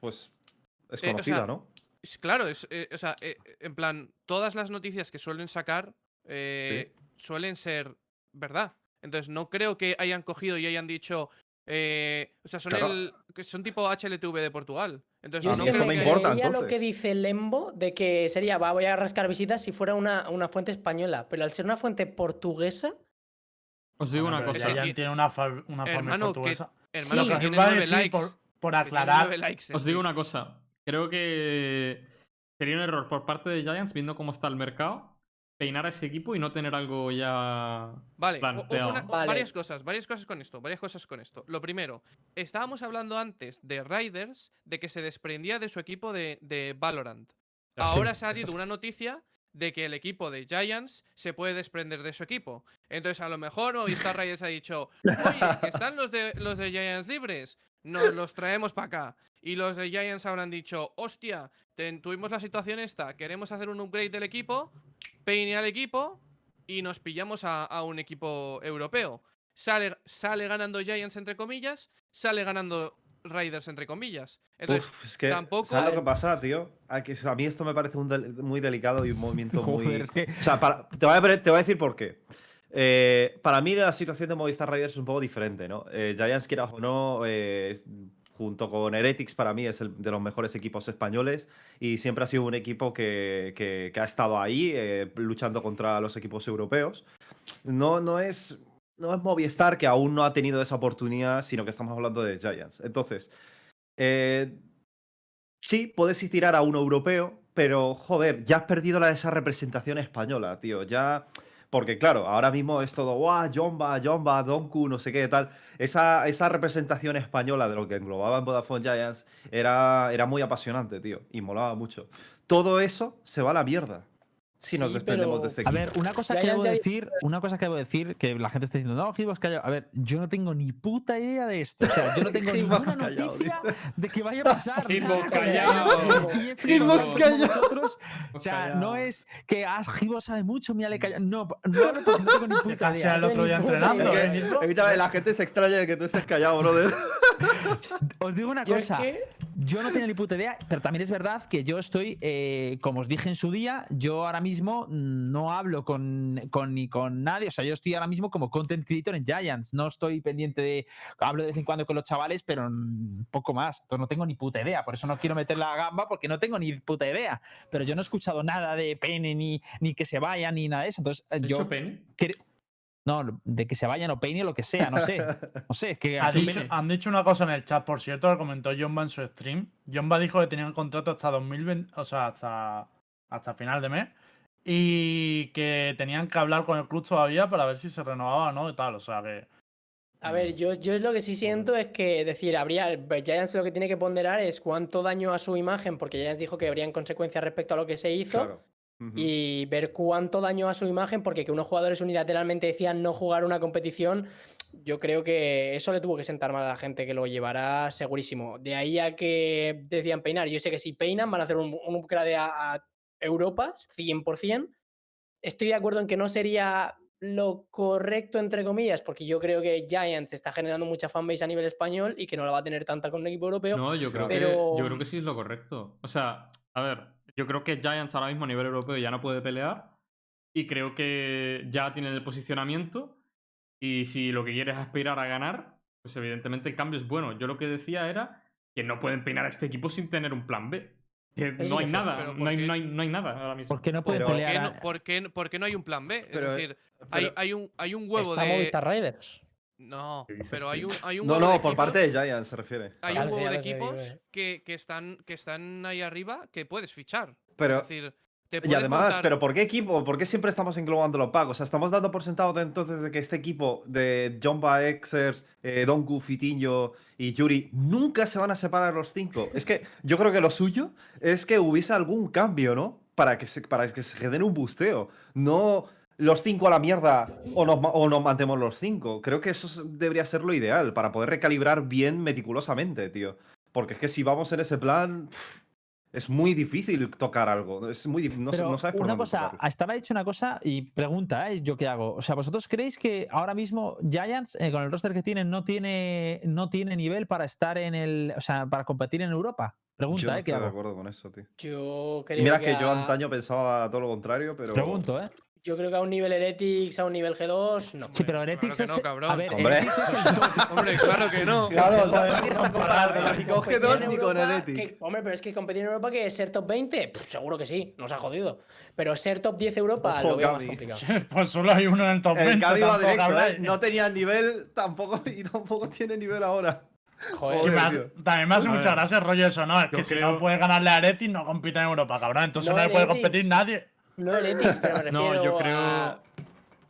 pues, es Eh, o conocida, sea, ¿no? Claro, es, eh, o sea, eh, en plan, todas las noticias que suelen sacar eh, suelen ser verdad. Entonces, no creo que hayan cogido y hayan dicho. eh, o sea, son, Claro. el, que son tipo HLTV de Portugal. Entonces, Yo no creo me que- importa, lo que dice Lembo de que sería, va, voy a rascar visitas si fuera una, una fuente española, pero al ser una fuente portuguesa, Os digo bueno, una cosa. ya- ya Ti- tiene una, fa- una forma que- portuguesa. Hermano, Sí. que tiene likes. por, aclarar. likes Os digo una cosa. Creo que sería un error por parte de Giants, viendo cómo está el mercado, peinar a ese equipo y no tener algo ya. Vale, o- o planteado. una- Vale. varias cosas, varias cosas con esto, varias cosas con esto. Lo primero, estábamos hablando antes de Riders, de que se desprendía de su equipo de, de Valorant. Ah, Ahora ha salido una noticia de que el equipo de Giants se puede desprender de su equipo. Entonces, a lo mejor Movistar Raiders ha dicho, oye, están los de, los de Giants libres, nos los traemos para acá. Y los de Giants habrán dicho, hostia, ten- tuvimos la situación esta, queremos hacer un upgrade del equipo, peine al equipo y nos pillamos a, a un equipo europeo. Sale, sale ganando Giants entre comillas, sale ganando Raiders entre comillas. Entonces, Uf, es que, tampoco- ¿sabes lo que pasa, tío? A, que- a mí esto me parece un del- muy delicado y un movimiento muy... Es que O sea, para- te, voy a, pre- te voy a decir por qué. Eh, para mí la situación de Movistar Raiders es un poco diferente, ¿no? Eh, Giants, quieras o no, eh, junto con Heretics, para mí es el de los mejores equipos españoles y siempre ha sido un equipo que, que- que ha estado ahí eh, luchando contra los equipos europeos. No, no, es, no es Movistar que aún no ha tenido esa oportunidad, sino que estamos hablando de Giants. Entonces, eh, sí, puedes ir tirar a uno europeo, pero joder, ya has perdido la, esa representación española, tío. Ya. Porque, claro, ahora mismo es todo, ¡guau! Jomba, Jomba, Donku, no sé qué, tal. Esa, esa representación española de lo que englobaba en Vodafone Giants era, era muy apasionante, tío. Y molaba mucho. Todo eso se va a la mierda. Si nos Sí, desprendemos pero- de este A equipo. ver, una cosa que Giants debo ya- decir, una cosa que debo decir, que la gente está diciendo, no, Gibos callado. A ver, yo no tengo ni puta idea de esto. O sea, yo no tengo ninguna callado, noticia de que vaya a pasar. Gibos callado. Gibos callado. vosotros. O sea, no es que ah, Gibos sabe mucho, mira, le calla. No, no no tengo ni puta idea. el otro día entrenando. ¿eh, escúchame, la gente se extraña de que tú estés callado, brother. Os digo una cosa. Yo no tenía ni puta idea, pero también es verdad que yo estoy, eh, como os dije en su día, yo ahora mismo no hablo con, con ni con nadie. O sea, yo estoy ahora mismo como content creator en Giants. No estoy pendiente de. Hablo de vez en cuando con los chavales, pero poco más. Entonces no tengo ni puta idea. Por eso no quiero meter la gamba, porque no tengo ni puta idea. Pero yo no he escuchado nada de Pene, ni, ni que se vayan, ni nada de eso. Entonces, eh, ¿Has yo. Penny? No, de que se vayan o Peine o lo que sea, no sé. No sé, es que Ha aquí. dicho- han dicho una cosa en el chat, por cierto, que comentó Jomba en su stream. Jomba dijo que tenían contrato hasta 2020, o sea, hasta, hasta final de mes. Y que tenían que hablar con el club todavía para ver si se renovaba o no y tal. O sea que. A ver, yo, yo es lo que sí siento es que, decir, habría. Giants lo que tiene que ponderar es cuánto daño a su imagen, porque Giants dijo que habrían consecuencias respecto a lo que se hizo. Claro. Y ver cuánto daño a su imagen, porque que unos jugadores unilateralmente decían no jugar una competición, yo creo que eso le tuvo que sentar mal a la gente que lo llevará segurísimo. De ahí a que decían peinar, yo sé que si peinan van a hacer un, un upgrade a, a Europa, 100%. Estoy de acuerdo en que no sería lo correcto, entre comillas, porque yo creo que Giants está generando mucha fanbase a nivel español y que no la va a tener tanta con un equipo europeo. No, yo creo, Pero- que, yo creo que sí es lo correcto. O sea, a ver, yo creo que Giants ahora mismo a nivel europeo ya no puede pelear. Y creo que ya tienen el posicionamiento. Y si lo que quiere es aspirar a ganar, pues evidentemente el cambio es bueno. Yo lo que decía era que no pueden peinar a este equipo sin tener un plan B. Que no hay nada, no hay, no, hay, no hay nada ahora mismo. ¿Por qué no pueden Pero- ¿Por qué, pelear? no, a- por qué- por qué no hay un plan B? Pero, es decir, hay, hay, un, hay un huevo Está de. Movistar Raiders. No, ¿Qué dices, pero hay un, hay un No, no, por equipos- parte de Giants se refiere. Hay un huevo de equipos que, que están, que están ahí arriba que puedes fichar. Pero, es decir, te y además, montar- ¿pero por qué equipo? ¿Por qué siempre estamos englobando los pagos? O sea, estamos dando por sentado de entonces de que este equipo de Jomba, Exers, eh, Donku, Fitiño y Yuri nunca se van a separar los cinco. Es que yo creo que lo suyo es que hubiese algún cambio, ¿no? Para que se, para que se genere un busteo. No los cinco a la mierda o nos, o nos mantemos los cinco. Creo que eso es- debería ser lo ideal para poder recalibrar bien meticulosamente, tío. Porque es que si vamos en ese plan, es muy difícil tocar algo. Es muy difícil. No, Pero no sabes por una dónde cosa, tocarlo. estaba dicho una cosa y pregunta, ¿eh? ¿Yo qué hago? O sea, ¿vosotros creéis que ahora mismo Giants, eh, con el roster que tienen, no tiene, no tiene nivel para estar en el. O sea, para competir en Europa? Pregunta, Yo no ¿eh? ¿Qué estoy de hago? acuerdo con eso, tío. Yo creo mira que, que yo antaño pensaba todo lo contrario, pero. Pregunto, ¿eh? Yo creo que a un nivel Heretics, a un nivel G2, no. Sí, pero claro Heretics que es. no, cabrón. A ver, Hombre. Heretics es el top. Hombre, claro que no. Claro, nadie está comparando ni con Competir G2 en ni con Europa, Heretic. que- hombre, pero es que competir en Europa, que es ser top 20, Pff, seguro que sí, nos ha jodido. Pero ser top 10 Europa Ojo, lo veo más complicado. Pues solo hay uno en el top 20. El Gaby va tampoco directo, ¿eh? No tenía nivel tampoco y tampoco tiene nivel ahora. Joder, Joder, tío. también me hace mucha gracia el rollo eso, ¿no? Es que si creo- no puede ganarle a Aretis, no compite en Europa, cabrón. Entonces No, no, le puede Heretics. competir nadie. No Heretics, pero me refiero No, yo creo. a...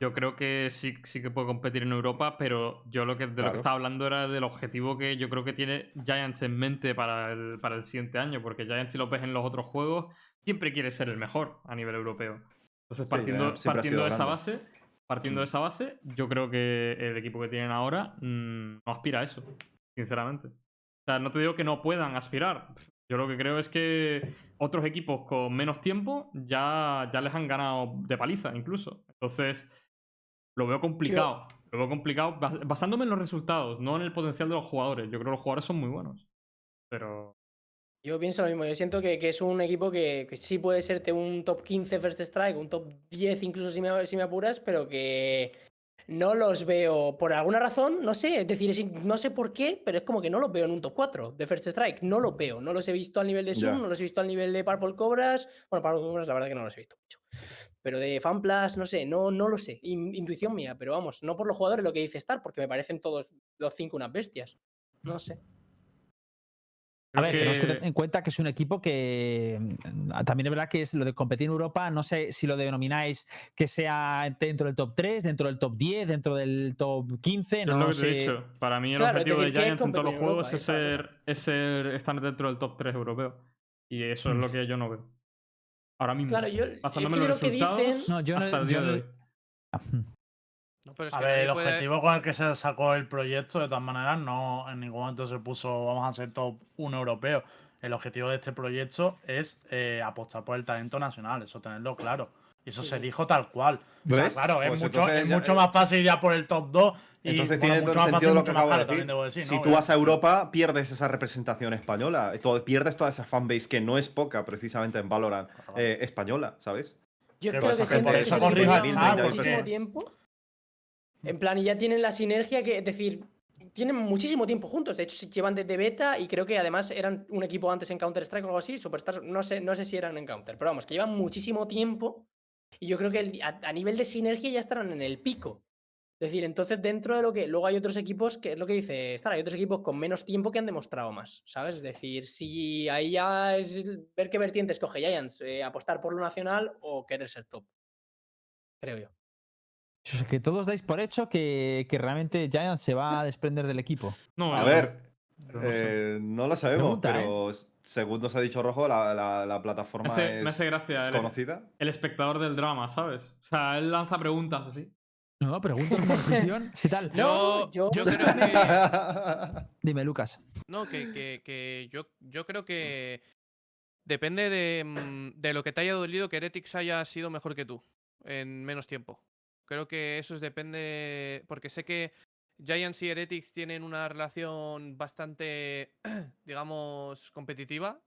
Yo creo que sí, sí que puede competir en Europa, pero yo lo que, de lo que estaba hablando era del objetivo que yo creo que tiene Giants en mente para el, para el siguiente año, porque Giants, si lo ves en los otros juegos, siempre quiere ser el mejor a nivel europeo. Entonces, Sí, partiendo, eh, partiendo de esa base, partiendo de esa base, yo creo que el equipo que tienen ahora mm, no aspira a eso, sinceramente. O sea, no te digo que no puedan aspirar. Yo lo que creo es que otros equipos con menos tiempo ya, ya les han ganado de paliza, incluso. Entonces, lo veo complicado. Lo veo complicado bas- basándome en los resultados, no en el potencial de los jugadores. Yo creo que los jugadores son muy buenos. Pero Yo pienso lo mismo, yo siento que, que es un equipo que, que sí puede serte un top 15 First Strike, un top 10 incluso si me, si me apuras, pero que no los veo por alguna razón, no sé, es decir, es no sé por qué, pero es como que no los veo en un top 4 de First Strike, no los veo, no los he visto al nivel de. Zoom, no los he visto al nivel de Purple Cobras, bueno, Purple Cobras la verdad que no los he visto mucho, pero de FanPlus, no sé, no, no lo sé, in- intuición mía, pero vamos, no por los jugadores lo que dice Star, porque me parecen todos los cinco unas bestias, no sé. A ver, tenemos que que- tener en cuenta que es un equipo que mm, también es verdad que es lo de competir en Europa, no sé si lo denomináis que sea dentro del top 3, dentro del top 10, dentro del top 15, Es no lo que te he dicho. Para mí el Claro, objetivo decir, de ¿qué es Giants en todos los en juegos Europa? es ser, es ser estar dentro del top 3 europeo. Y eso es Mm. lo que yo no veo. Ahora mismo. Claro, yo, que en lo los que resultados, dicen... No, yo no- hasta el yo día de no- hoy. No, pero es A que ver, el puede- objetivo con el que se sacó el proyecto, de todas maneras, no en ningún momento se puso vamos a ser top 1 europeo. El objetivo de este proyecto es eh, apostar por el talento nacional, eso tenerlo claro. Y eso Sí, se sí. dijo tal cual. O sea, ¿Ves? claro, es Pues mucho, entonces es ya- mucho más fácil ya por el top 2. Y, Entonces bueno, tiene mucho todo el más sentido fácil, lo mucho que acabo de decir. también debo decir, si ¿no? tú Que- vas a Europa, pierdes esa representación española. eh, todo- pierdes toda esa fanbase que no es poca, precisamente en Valorant eh, española, ¿sabes? Yo creo que siempre por que eso muchísimo porque- tiempo. En plan, y ya tienen la sinergia que, es decir, tienen muchísimo tiempo juntos. De hecho, se llevan desde beta y creo que además eran un equipo antes en Counter-Strike o algo así. Superstars, no sé, no sé si eran en Counter, pero vamos, que llevan muchísimo tiempo. Y yo creo que a, nivel de sinergia ya estarán en el pico. Es decir, entonces dentro de lo que. Luego hay otros equipos que es lo que dice Star, hay otros equipos con menos tiempo que han demostrado más. ¿Sabes? Es decir, si ahí ya es ver qué vertiente escoge Giants, eh, apostar por lo nacional o querer ser top. Creo yo. O sea, que todos dais por hecho que, que realmente Giants se va a desprender del equipo. No, A ver, no. Eh, no lo sabemos, Pregunta, ¿eh? pero según nos ha dicho Rojo, la, la- la plataforma hace- es me hace gracia el- conocida. El espectador del drama, ¿sabes? O sea, él lanza preguntas así. No, pregunto como afición. Si tal. No, yo, creo que. Dime, Lucas. No, que, que- que yo, yo creo que depende de, mm, de lo que te haya dolido que Heretics haya sido mejor que tú en menos tiempo. Creo que eso es depende. Porque sé que Giants y Heretics tienen una relación bastante, digamos, competitiva.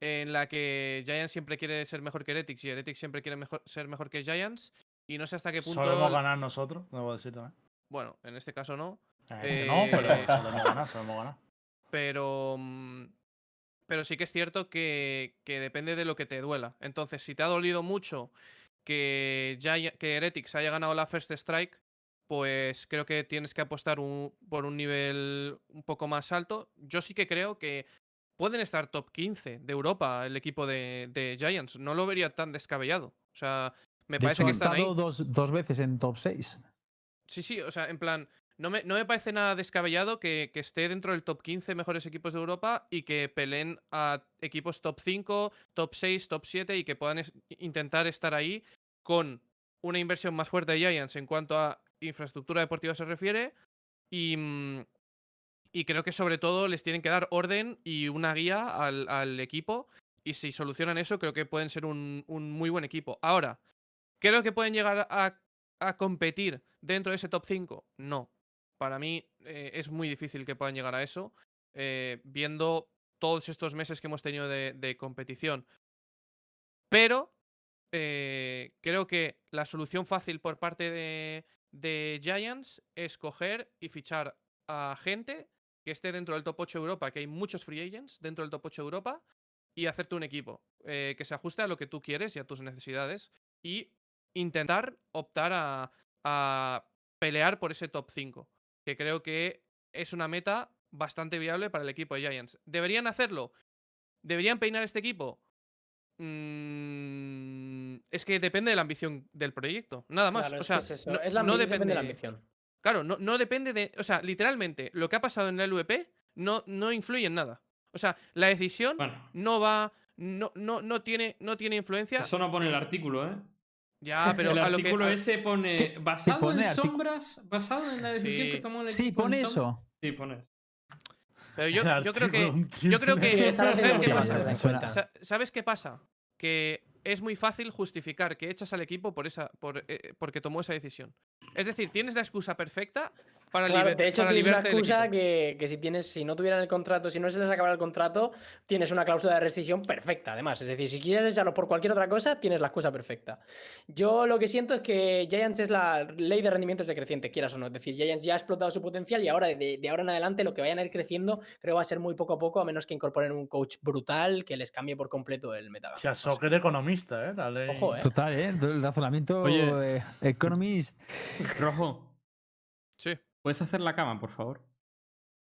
En la que Giants siempre quiere ser mejor que Heretics y Heretics siempre quiere mejor- ser mejor que Giants. Y no sé hasta qué punto. Solemos ganar nosotros, debo decir también. Bueno, en este caso no. Eh, No, pero Eh, solemos ganar, solemos ganar. pero mm, pero sí que es cierto que, que depende de lo que te duela. Entonces, si te ha dolido mucho que, ya haya- que Heretics haya ganado la First Strike, pues creo que tienes que apostar un- por un nivel un poco más alto. Yo sí que creo que pueden estar top 15 de Europa el equipo de, de Giants. No lo vería tan descabellado. O sea, me De parece hecho, que han están ahí. dos, dos veces en top 6. Sí, sí, o sea, en plan, no me, no me parece nada descabellado que, que esté dentro del top 15 mejores equipos de Europa y que peleen a equipos top 5, top 6, top 7 y que puedan es- intentar estar ahí con una inversión más fuerte de Giants en cuanto a infraestructura deportiva se refiere y, mm, y creo que sobre todo les tienen que dar orden y una guía al, al equipo y si solucionan eso creo que pueden ser un, un muy buen equipo. Ahora, ¿creo que pueden llegar a, a competir dentro de ese top 5? No. Para mí eh, es muy difícil que puedan llegar a eso, eh, viendo todos estos meses que hemos tenido de, de competición. Pero eh, creo que la solución fácil por parte de, de Giants es coger y fichar a gente que esté dentro del top 8 de Europa, que hay muchos free agents dentro del top 8 de Europa, y hacerte un equipo eh, que se ajuste a lo que tú quieres y a tus necesidades, y intentar optar a, a pelear por ese top 5, que creo que es una meta bastante viable para el equipo de Giants. ¿Deberían hacerlo? ¿Deberían peinar este equipo? Mm, es que depende de la ambición del proyecto, nada más. Claro, o es sea, que es no, es la no depende de la ambición. Claro, no, no depende de. O sea, literalmente, lo que ha pasado en la LVP no, no influye en nada. O sea, la decisión Bueno, no va. No, no, no, tiene, no tiene influencia. eso no pone el artículo, ¿eh? Ya, pero el a lo que. artículo a- ese pone ¿Qué? basado pone en artículo? sombras, basado en la decisión Sí. que tomó el Sí, equipo en pone eso. Sí, pone eso. Pero yo, yo creo que. artículo, Yo creo Sí, que. ¿Sabes qué pasa? ¿Sabes qué pasa? Que es muy fácil justificar que echas al equipo por esa, por, eh, porque tomó esa decisión. Es decir, tienes la excusa perfecta para, Claro, liber- de hecho para tienes una excusa que, que si tienes, si no tuvieran el contrato, si no se les acabara el contrato, tienes una cláusula de rescisión perfecta, además. Es decir, si quieres echarlo por cualquier otra cosa, tienes la excusa perfecta. Yo lo que siento es que Giants es la ley de rendimientos decreciente, quieras o no. Es decir, Giants ya ha explotado su potencial y ahora, de, de ahora en adelante, lo que vayan a ir creciendo, creo va a ser muy poco a poco, a menos que incorporen un coach brutal que les cambie por completo el metaverso. O sea, Soccer economista, ¿eh? La ley. Ojo, ¿eh? Total, ¿eh? El razonamiento Oye. eh, Economist. Rojo, Sí. ¿Puedes hacer la cama, por favor?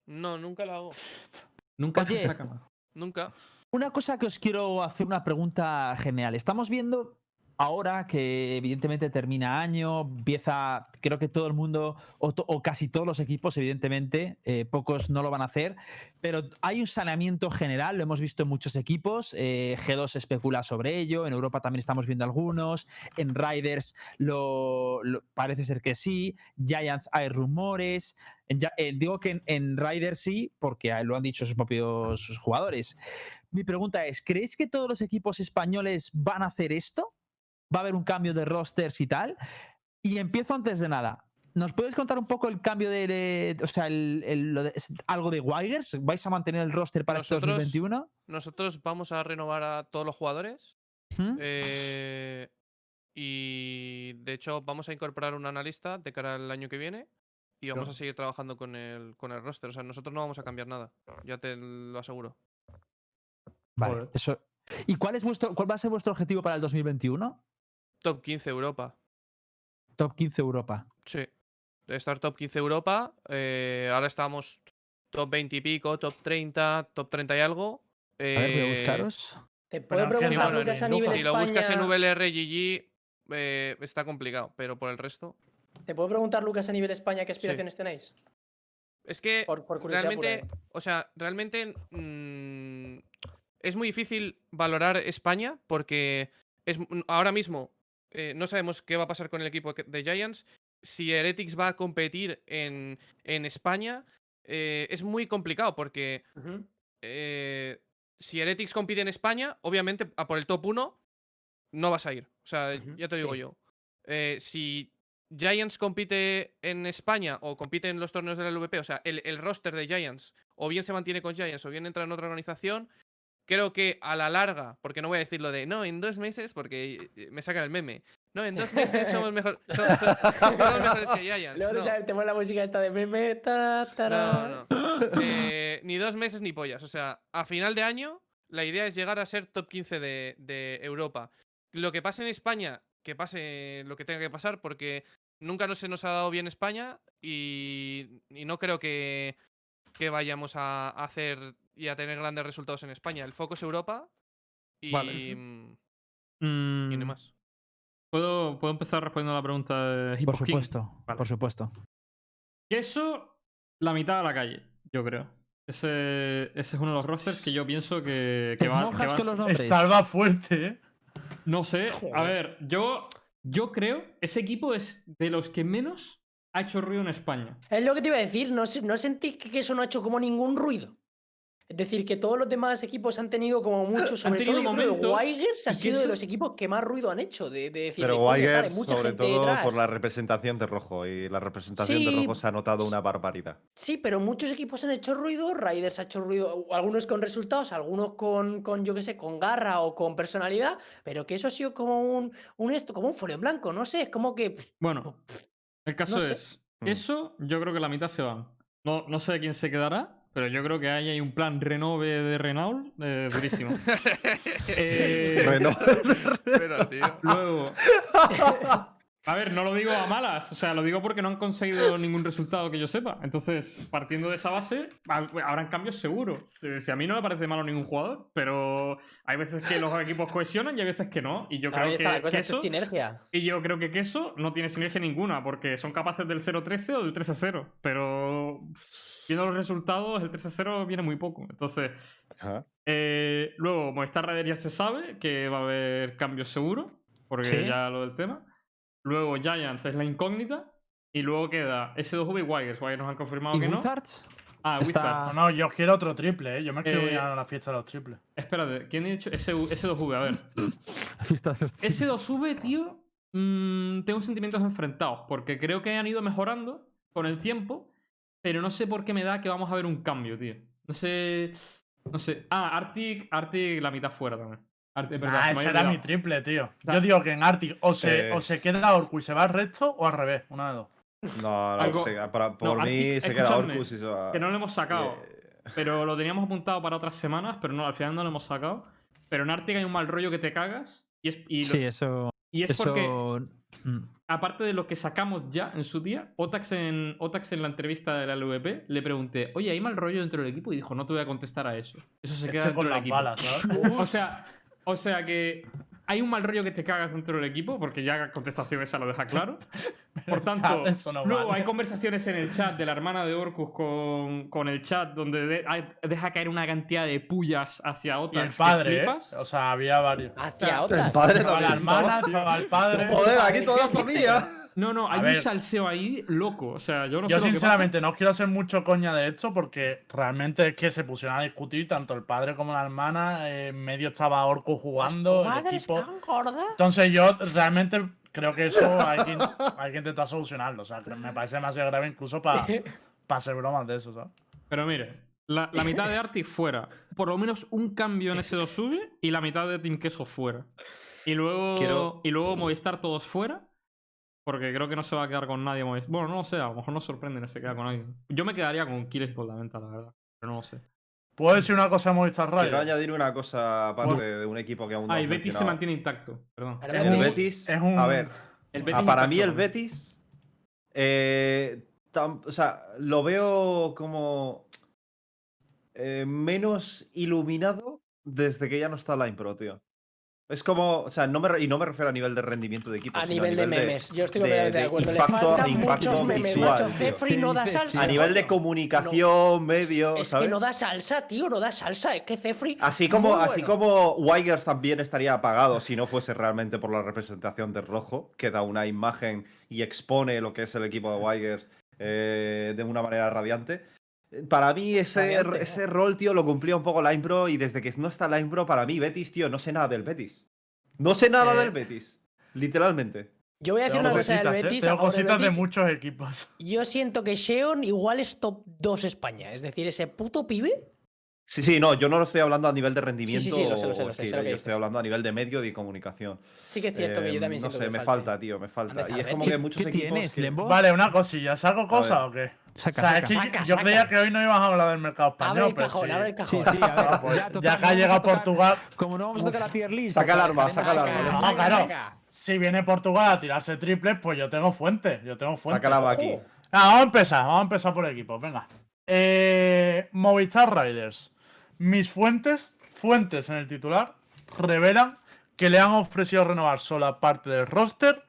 No, nunca lo hago. Nunca Oye. haces la cama. Nunca. Una cosa que os quiero hacer una pregunta genial. Estamos viendo ahora que evidentemente termina año, empieza, creo que todo el mundo, o, casi todos los equipos, evidentemente, eh, pocos no lo van a hacer, pero hay un saneamiento general, lo hemos visto en muchos equipos, eh, G2 especula sobre ello, en Europa también estamos viendo algunos, en Riders lo, parece ser que sí, Giants hay rumores, eh, digo que en, Riders sí, porque lo han dicho sus propios jugadores. Mi pregunta es, ¿creéis que todos los equipos españoles van a hacer esto? ¿Va a haber un cambio de rosters y tal? Y empiezo antes de nada. ¿Nos puedes contar un poco el cambio de, de- o sea, el- el- lo de- es algo de Wigers? ¿Vais a mantener el roster para este Nosotros- 2021? Nosotros vamos a renovar a todos los jugadores. ¿Mm? eh, y de hecho, vamos a incorporar un analista de cara al año que viene. Y vamos a seguir trabajando con el, con el roster. O sea, nosotros no vamos a cambiar nada. Ya te lo aseguro. Vale, eso. ¿Y cuál, es vuestro, cuál va a ser vuestro objetivo para el 2021? Top 15 Europa. Top 15 Europa. Sí. De estar top 15 Europa. eh, ahora estamos top 20 y pico, top 30, top 30 y algo. A ver, voy a eh, buscaros. Te Pero puedo sí, preguntar, bueno, Lucas, a en nivel si lo buscas en VLRGG eh, está complicado, pero por el resto. ¿Te puedo preguntar, Lucas, a nivel España, qué aspiraciones tenéis? Es que Por, por curiosidad pura, realmente, ¿eh? o sea, realmente mm, es muy difícil valorar España porque es, ahora mismo eh, no sabemos qué va a pasar con el equipo de Giants. Si Heretics va a competir en, en España, eh, es muy complicado porque Ujú. eh, si Heretics compite en España, obviamente a por el top 1 no vas a ir. O sea, ya te digo sí. yo. Eh, si Giants compite en España o compite en los torneos de la LVP, o sea, el, el roster de Giants o bien se mantiene con Giants o bien entra en otra organización, creo que a la larga, porque no voy a decir lo de no, en dos meses, porque eh, me saca el meme. No, en dos meses somos, mejor, so- so- somos mejores que Giants. Luego no. sabes, te la música esta de meme. ta, tará. No, no. Eh, ni dos meses ni pollas. O sea, a final de año, la idea es llegar a ser top 15 de, de Europa. Lo que pase en España, que pase lo que tenga que pasar, porque nunca no se nos ha dado bien España y, y no creo que, que vayamos a hacer y a tener grandes resultados en España. El foco es Europa y, Vale. mm, y no Mm, más. ¿puedo, ¿Puedo empezar respondiendo a la pregunta de Por supuesto, Vale. por supuesto. Queso, la mitad a la calle, yo creo. Ese, ese es uno de los rosters que yo pienso que, que ¿Te va, que va- con los nombres? Estalba fuerte, ¿eh? No sé. A ver, yo, yo creo ese equipo es de los que menos ha hecho ruido en España. Es lo que te iba a decir, ¿no, no sentís que eso no ha hecho como ningún ruido? Es decir, que todos los demás equipos han tenido como mucho, sobre todo yo creo que momentos Wigers ha sido de los equipos que más ruido han hecho, de, de decir, Pero "Coño, vale, Wigers, mucha sobre gente todo detrás". por la representación de rojo. Y la representación de Sí. rojo se ha notado una barbaridad. Sí, pero muchos equipos han hecho ruido, Riders ha hecho ruido, algunos con resultados, algunos con, con yo qué sé, con garra o con personalidad, pero que eso ha sido como un, un esto, como un folio en blanco, no sé, es como que... pff, Bueno, el caso No es, Mm. eso yo creo que la mitad se van. No, no sé quién se quedará, pero yo creo que ahí hay un plan renove de Renault eh, durísimo. Eh, Bueno, Pero, tío. Luego. A ver, no lo digo a malas, o sea, lo digo porque no han conseguido ningún resultado que yo sepa. Entonces, partiendo de esa base, ha- habrán cambios seguro. Eh, Si a mí no me parece malo ningún jugador, pero hay veces que los equipos cohesionan y hay veces que no. Y yo creo que, que eso, sinergia. y yo creo que queso no tiene sinergia ninguna, porque son capaces del 0-13 o del 13-0. Pero viendo los resultados, el 13-0 viene muy poco. Entonces, Ajá. eh, luego, Movistar Rider ya se sabe que va a haber cambios seguros, porque Sí. ya lo del tema. Luego Giants es la incógnita. Y luego queda S2V y Wires. Wires nos han confirmado ¿Y que no. Wizards? Ah, Está- Wizards. No, no, yo quiero otro triple, ¿eh? Yo me quiero Eh, unir a la fiesta de los triples. Espérate, ¿quién ha dicho S- S2V? A ver. Fiesta de los chicos. S2V, tío, mm, tengo sentimientos enfrentados. Porque creo que han ido mejorando con el tiempo. Pero no sé por qué me da que vamos a ver un cambio, tío. No sé. No sé. Ah, Arctic, Arctic la mitad fuera también. Ah, ese era mi triple, tío. Yo digo que en Arctic o se, Eh. o se queda Orcu y se va al resto o al revés, una de dos. No, no, se- para- por no, mí Arctic- se queda Orcus y se va. Que no lo hemos sacado. Eh, Pero lo teníamos apuntado para otras semanas, pero no, al final no lo hemos sacado. Pero en Arctic hay un mal rollo que te cagas. Y es, y lo- Sí, eso. y es eso... porque, mm. aparte de lo que sacamos ya en su día, Otax en, Otax en la entrevista de la LVP le pregunté, oye, ¿hay mal rollo dentro del equipo? Y dijo, no te voy a contestar a eso. Eso se queda Este dentro con del las equipo. balas, ¿sabes? O sea, o sea que hay un mal rollo que te cagas dentro del equipo, porque ya la contestación esa lo deja claro. Por tanto, Eso no luego vale. hay conversaciones en el chat de la hermana de Orcus con, con el chat donde de- hay- deja caer una cantidad de pullas hacia Y el Otax que padre, ¿eh? flipas. O sea, había varios. Hacia El otras. padre Estaba la también. hermana, estaba, el padre. Joder, aquí toda la familia. No, no, A hay un ver. salseo ahí loco. O sea, yo no Yo sé lo que sinceramente no quiero hacer mucho coña de esto porque realmente es que se pusieron a discutir tanto el padre como la hermana. eh, En medio estaba Orco jugando, el equipo. gorda? Entonces yo realmente creo que eso hay que, hay que intentar solucionarlo. O sea, que me parece demasiado grave incluso para hacer bromas de eso, ¿sabes? Pero mire, la, la mitad de Arctic fuera. Por lo menos un cambio en ese 2 sube y la mitad de Team Queso fuera. Y luego, Quiero- y luego Movistar todos fuera. Porque creo que no se va a quedar con nadie. Bueno, no lo sé, a lo mejor nos sorprende y no se queda con alguien. Yo me quedaría con Kiles con la venta, la verdad. Pero no lo sé. ¿Puedo decir una cosa a Movistar Quiero añadir una cosa aparte de un equipo que aún no Ah, has Betis se mantiene intacto. Perdón. El Betis, es un- a ver, El ah, para mí el. Betis, eh, tam- o sea, lo veo como eh, menos iluminado desde que ya no está Line Pro, tío. Es como, o sea, no me, re- y no me refiero a nivel de rendimiento de equipo, A sino nivel de memes. Yo estoy completamente de, acuerdo. impacto- Le faltan impacto muchos memes, visual. A nivel de comunicación, medio, Es ¿sabes? que no da salsa, tío, no da salsa. Es que Cefri. Así como, así bueno. como Wigers también estaría apagado si no fuese realmente por la representación del rojo, que da una imagen y expone lo que es el equipo de Wigers eh, de una manera radiante. Para mí ese, ese rol, tío, lo cumplía un poco Line Pro y desde que no está Line Pro, para mí Betis, tío, no sé nada del Betis. No sé nada Eh, del Betis, literalmente. Yo voy a decir una cosa del cositas, ¿eh? Betis. Tengo del cositas de muchos equipos. Yo siento que Sheon igual es top 2 España. Es decir, ese puto pibe. Sí, sí, no, yo no lo estoy hablando a nivel de rendimiento. sí, lo sé, lo sé, lo sé, sé estilo, lo que yo estoy hablando a nivel de medio y comunicación. Sí que es cierto que yo Eh, también No sé, que me falte. falta, tío, me falta. ¿Dónde Y es como que muchos ¿Qué equipos tienes, que-? Vale, una cosilla. ¿Saco ver. cosas o qué? Saca, o sea, saca. es que Saca, yo saca. creía que hoy no ibas a hablar del mercado Abre español, el pero cajón, sí. abre el Sí, cajón. sí, a ver, Pues, ya, total, ya que ha llegado tocar- Portugal, Como no vamos a tocar la tier list. Saca el arma, saca el arma. No, claro. Si viene Portugal a tirarse triples, pues yo tengo fuente. Yo tengo fuente. Sácala va aquí. Ah, vamos a empezar, vamos a empezar por equipos, venga. Eh, Movistar Riders. Mis fuentes, fuentes en el titular, revelan que le han ofrecido renovar solo parte del roster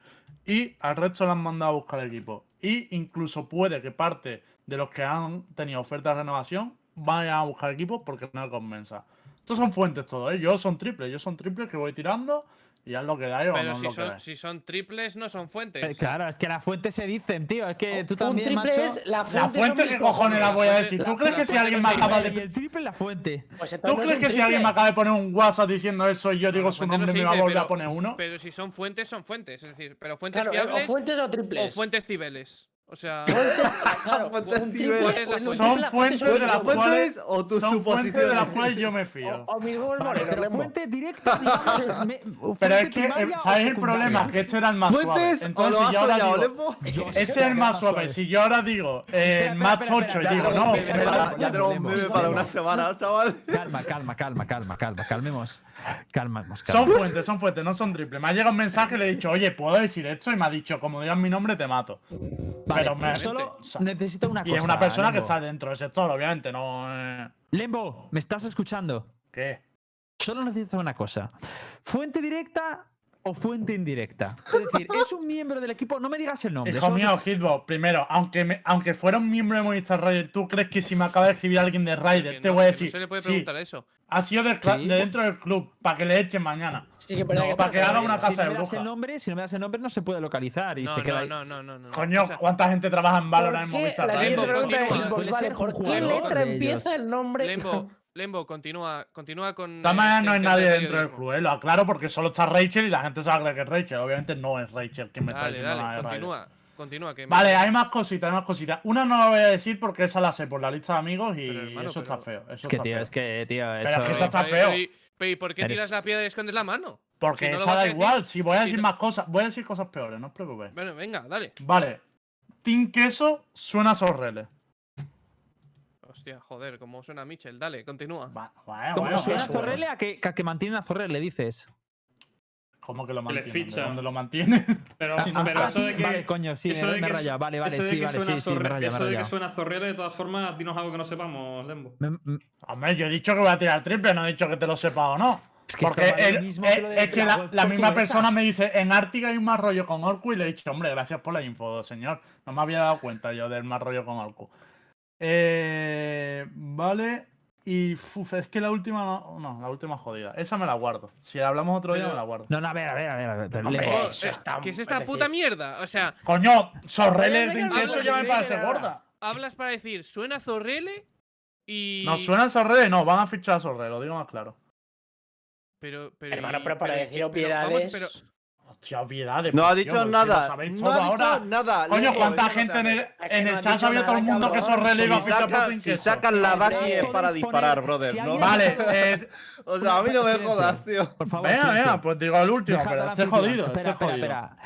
y al resto le han mandado a buscar el equipo. Y incluso puede que parte de los que han tenido oferta de renovación vayan a buscar equipo porque no convenza. Estos son fuentes todos, ¿eh? Yo son triples, yo son triples que voy tirando ya es lo que da o Pero no si lo que son, da. si son triples, no son fuentes. Eh, Claro, es que las fuentes se dicen, tío. Es que tú Un también, triple macho. es la La fuente. ¿qué cojones la voy a La decir? ¿Tú crees que la si alguien me acaba Y de el triple la fuente. Pues ¿Tú crees un que si alguien me acaba de poner un WhatsApp diciendo eso y yo digo No, su nombre me va a volver a poner uno? Pero si son fuentes, son fuentes. Es decir, pero fuentes Claro, o fiables fuentes o triples. o fuentes cibeles. O sea, Son fuentes fuente de las cuales o tus son fuentes de las cuales yo me O, fío. o mis huevos Vale, morenos, pero fuente directa, digamos. me- Pero es que, eh, o ¿sabes el problema? Que este era el más suave. ¿Fuentes o Entonces, si yo ahora digo? Yo este es el más suave. Si yo ahora digo, eh, el match espera, 8 espera, y digo, no. Ya tenemos un meme para una semana, chaval. Calma, calma, calma, calma, calma, calmemos. Calmemos, Son fuentes, son fuentes, no son triples. Me ha llegado un mensaje y le he dicho, oye, ¿puedo decir esto? Y me ha dicho, como digas mi nombre, te mato. Vale, pero me- solo o sea, necesito una Y cosa. es una persona que está dentro del sector, obviamente, no. eh, Lembo, ¿me estás escuchando? ¿Qué? Solo necesito una cosa. Fuente directa o fuente indirecta? Es decir, ¿es un miembro del equipo? No me digas el nombre. Hijo mío, Hitbox, primero, aunque, me- aunque fuera un miembro de Movistar Rider, ¿tú crees que si me acaba de escribir alguien de Rider, te voy a decir, No se le puede sí, preguntar eso. ha sido de, Sí, de dentro del club, para que le echen mañana? Sí, que verdad No, que para que haga una casa si no de me das bruja. el nombre, si no me das el nombre, no se puede localizar y No, se queda no, ahí. no, no, no, no. Coño, O sea, ¿cuánta gente trabaja en Valorant en. Movistar La Rider? siguiente Lembo, pregunta es, Puede vale, ¿por qué letra de empieza el nombre? Lembo, continúa, continúa con. De todas maneras, el no hay nadie dentro del club, ¿eh? lo aclaro porque solo está Rachel y la gente se va a creer que es Rachel. Obviamente no es Rachel quien me está Dale, diciendo nada dale, de Rider. continúa. Continúa. Que me- Vale, hay más cositas, hay más cositas. Una no la voy a decir porque esa la sé por la lista de amigos y Pero, hermano, eso está pero- feo. Eso Es que, está tío, feo. es que, tío, Pero eso... es que eso está Pero, feo. pero, y- pero, ¿y por qué tiras la piedra y escondes la mano? Porque si no esa da decir- igual. Si voy a si decir no- más cosas, voy a decir cosas peores, no os preocupéis. Bueno, venga, dale. Vale. Team Queso suena a Sorrele. Hostia, joder, como suena Mitchell. Dale, continúa. Va- Bueno, bueno, suena bueno. Zorrele a que, a que mantiene a Zorrele, dices. ¿Cómo que lo mantiene? ¿De ficha. ¿Dónde lo mantiene? Pero, ah, eso de que. Vale, coño, sí, eso me, de me que rayado. su- Vale, vale, eso de sí, vale, me me Eso de que suena Zorrele, de todas formas, dinos algo que no sepamos, Lembo. Me- me- Hombre, yo he dicho que voy a tirar triple, no he dicho que te lo sepa o no. Es que Porque el- mismo es, que lo de es que la misma persona me dice, en Ártica hay un más rollo con Orcu y le he dicho, hombre, gracias por la info, señor. No me había dado cuenta yo del más rollo con Orcu. Eh, vale. Y uf, es que la última no, no, la última jodida. Esa me la guardo. Si hablamos otro día me la guardo. No, no, a ver, a ver, a ver. A ver pero Hombre, Lembo, eso está- ¿Qué es es esta decir- puta mierda? O sea, Coño, Sorrele de móvil, ya me parece gorda. hablas para decir, suena Zorrele y. No, suena Sorrele, no, van a fichar a Sorrele, lo digo más claro. Pero, pero. Hermano, pero para pero- decir pero vamos, Hostia, obviedades. No ha dicho nada. No ha ahora. dicho nada. Coño, ¿cuánta gente en el, en no el ha chat sabía todo el mundo que cabrón. Iba a Si fichar por sacan, Team si Queso? sacan la Podéis es para disparar, brother. si ¿no? alguien- Vale, eh, O sea, a mí no me jodas, tío. por favor. venga, venga, pues digo el último, pero anfitrión. jodido, Espera, espera.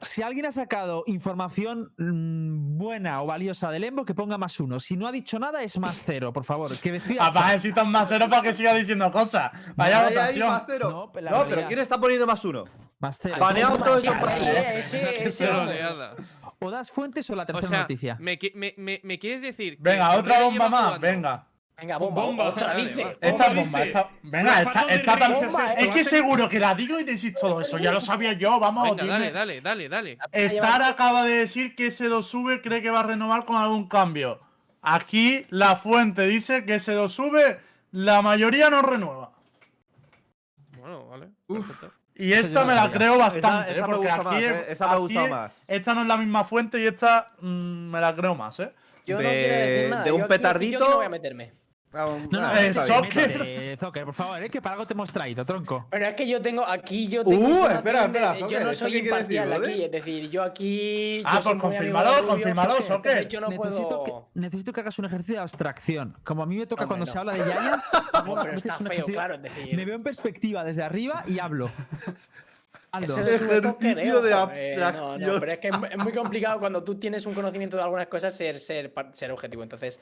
Si alguien ha sacado información mm, buena o valiosa del Lembo, que ponga más uno. Si no ha dicho nada, es más cero, por favor. Que decía. Papá, necesitas más cero para que siga diciendo cosas. Vaya votación. No, No, pero ¿quién está poniendo más uno? Más cero. Eh, ese- Qué ese, vamos. troleada. O das fuentes o la O tercera sea, noticia. me, qui- me, me, me quieres decir. que Venga, otra bomba más, jugando- venga. Venga, bomba, Bomba, otra dice. va. Esta Bomba dice, esta. Venga, "La esta, esta de. Rings es que hace- seguro que la digo y decís todo eso. Ya lo sabía yo, vamos. Venga, dime. dale, dale, dale, dale. Star acaba de decir que S2V cree que va a renovar con algún cambio. Aquí la fuente dice que S2V la mayoría no renueva. Bueno, vale. Uf. Y yo esta no me la sabía. creo Esa, bastante. esa ¿eh? me porque gusta aquí, más, ¿eh? Esa me aquí gusta más. Esta no es la misma fuente y esta mm, me la creo más, ¿eh? Yo no de- quiero decir nada. de yo un aquí- yo aquí petardito. no voy a meterme. No, no, Ah, eh, está bien. Soccer. métete, Zocker, por favor, es que para algo te hemos traído, tronco. Pero es que yo tengo aquí, yo tengo. Uh, información espera, de- espera, Yo Zocker, no ¿esto soy qué quiere imparcial decir, aquí, brother? es decir, yo aquí. Ah, yo soy pues muy amigo confírmalo, de Rubio, confírmalo, entonces Soccer. Yo no necesito, puedo. que, necesito que hagas un ejercicio de abstracción. Como a mí me toca Hombre, cuando no. se habla de Giants, No, a pero veces está un feo, ejercicio- claro, es decir. me veo en perspectiva desde arriba y hablo. Es un Ejercicio veo, de joder, No, no, abstracción. pero es que es mu- es muy complicado cuando tú tienes un conocimiento de algunas cosas ser, ser, par- ser objetivo. Entonces,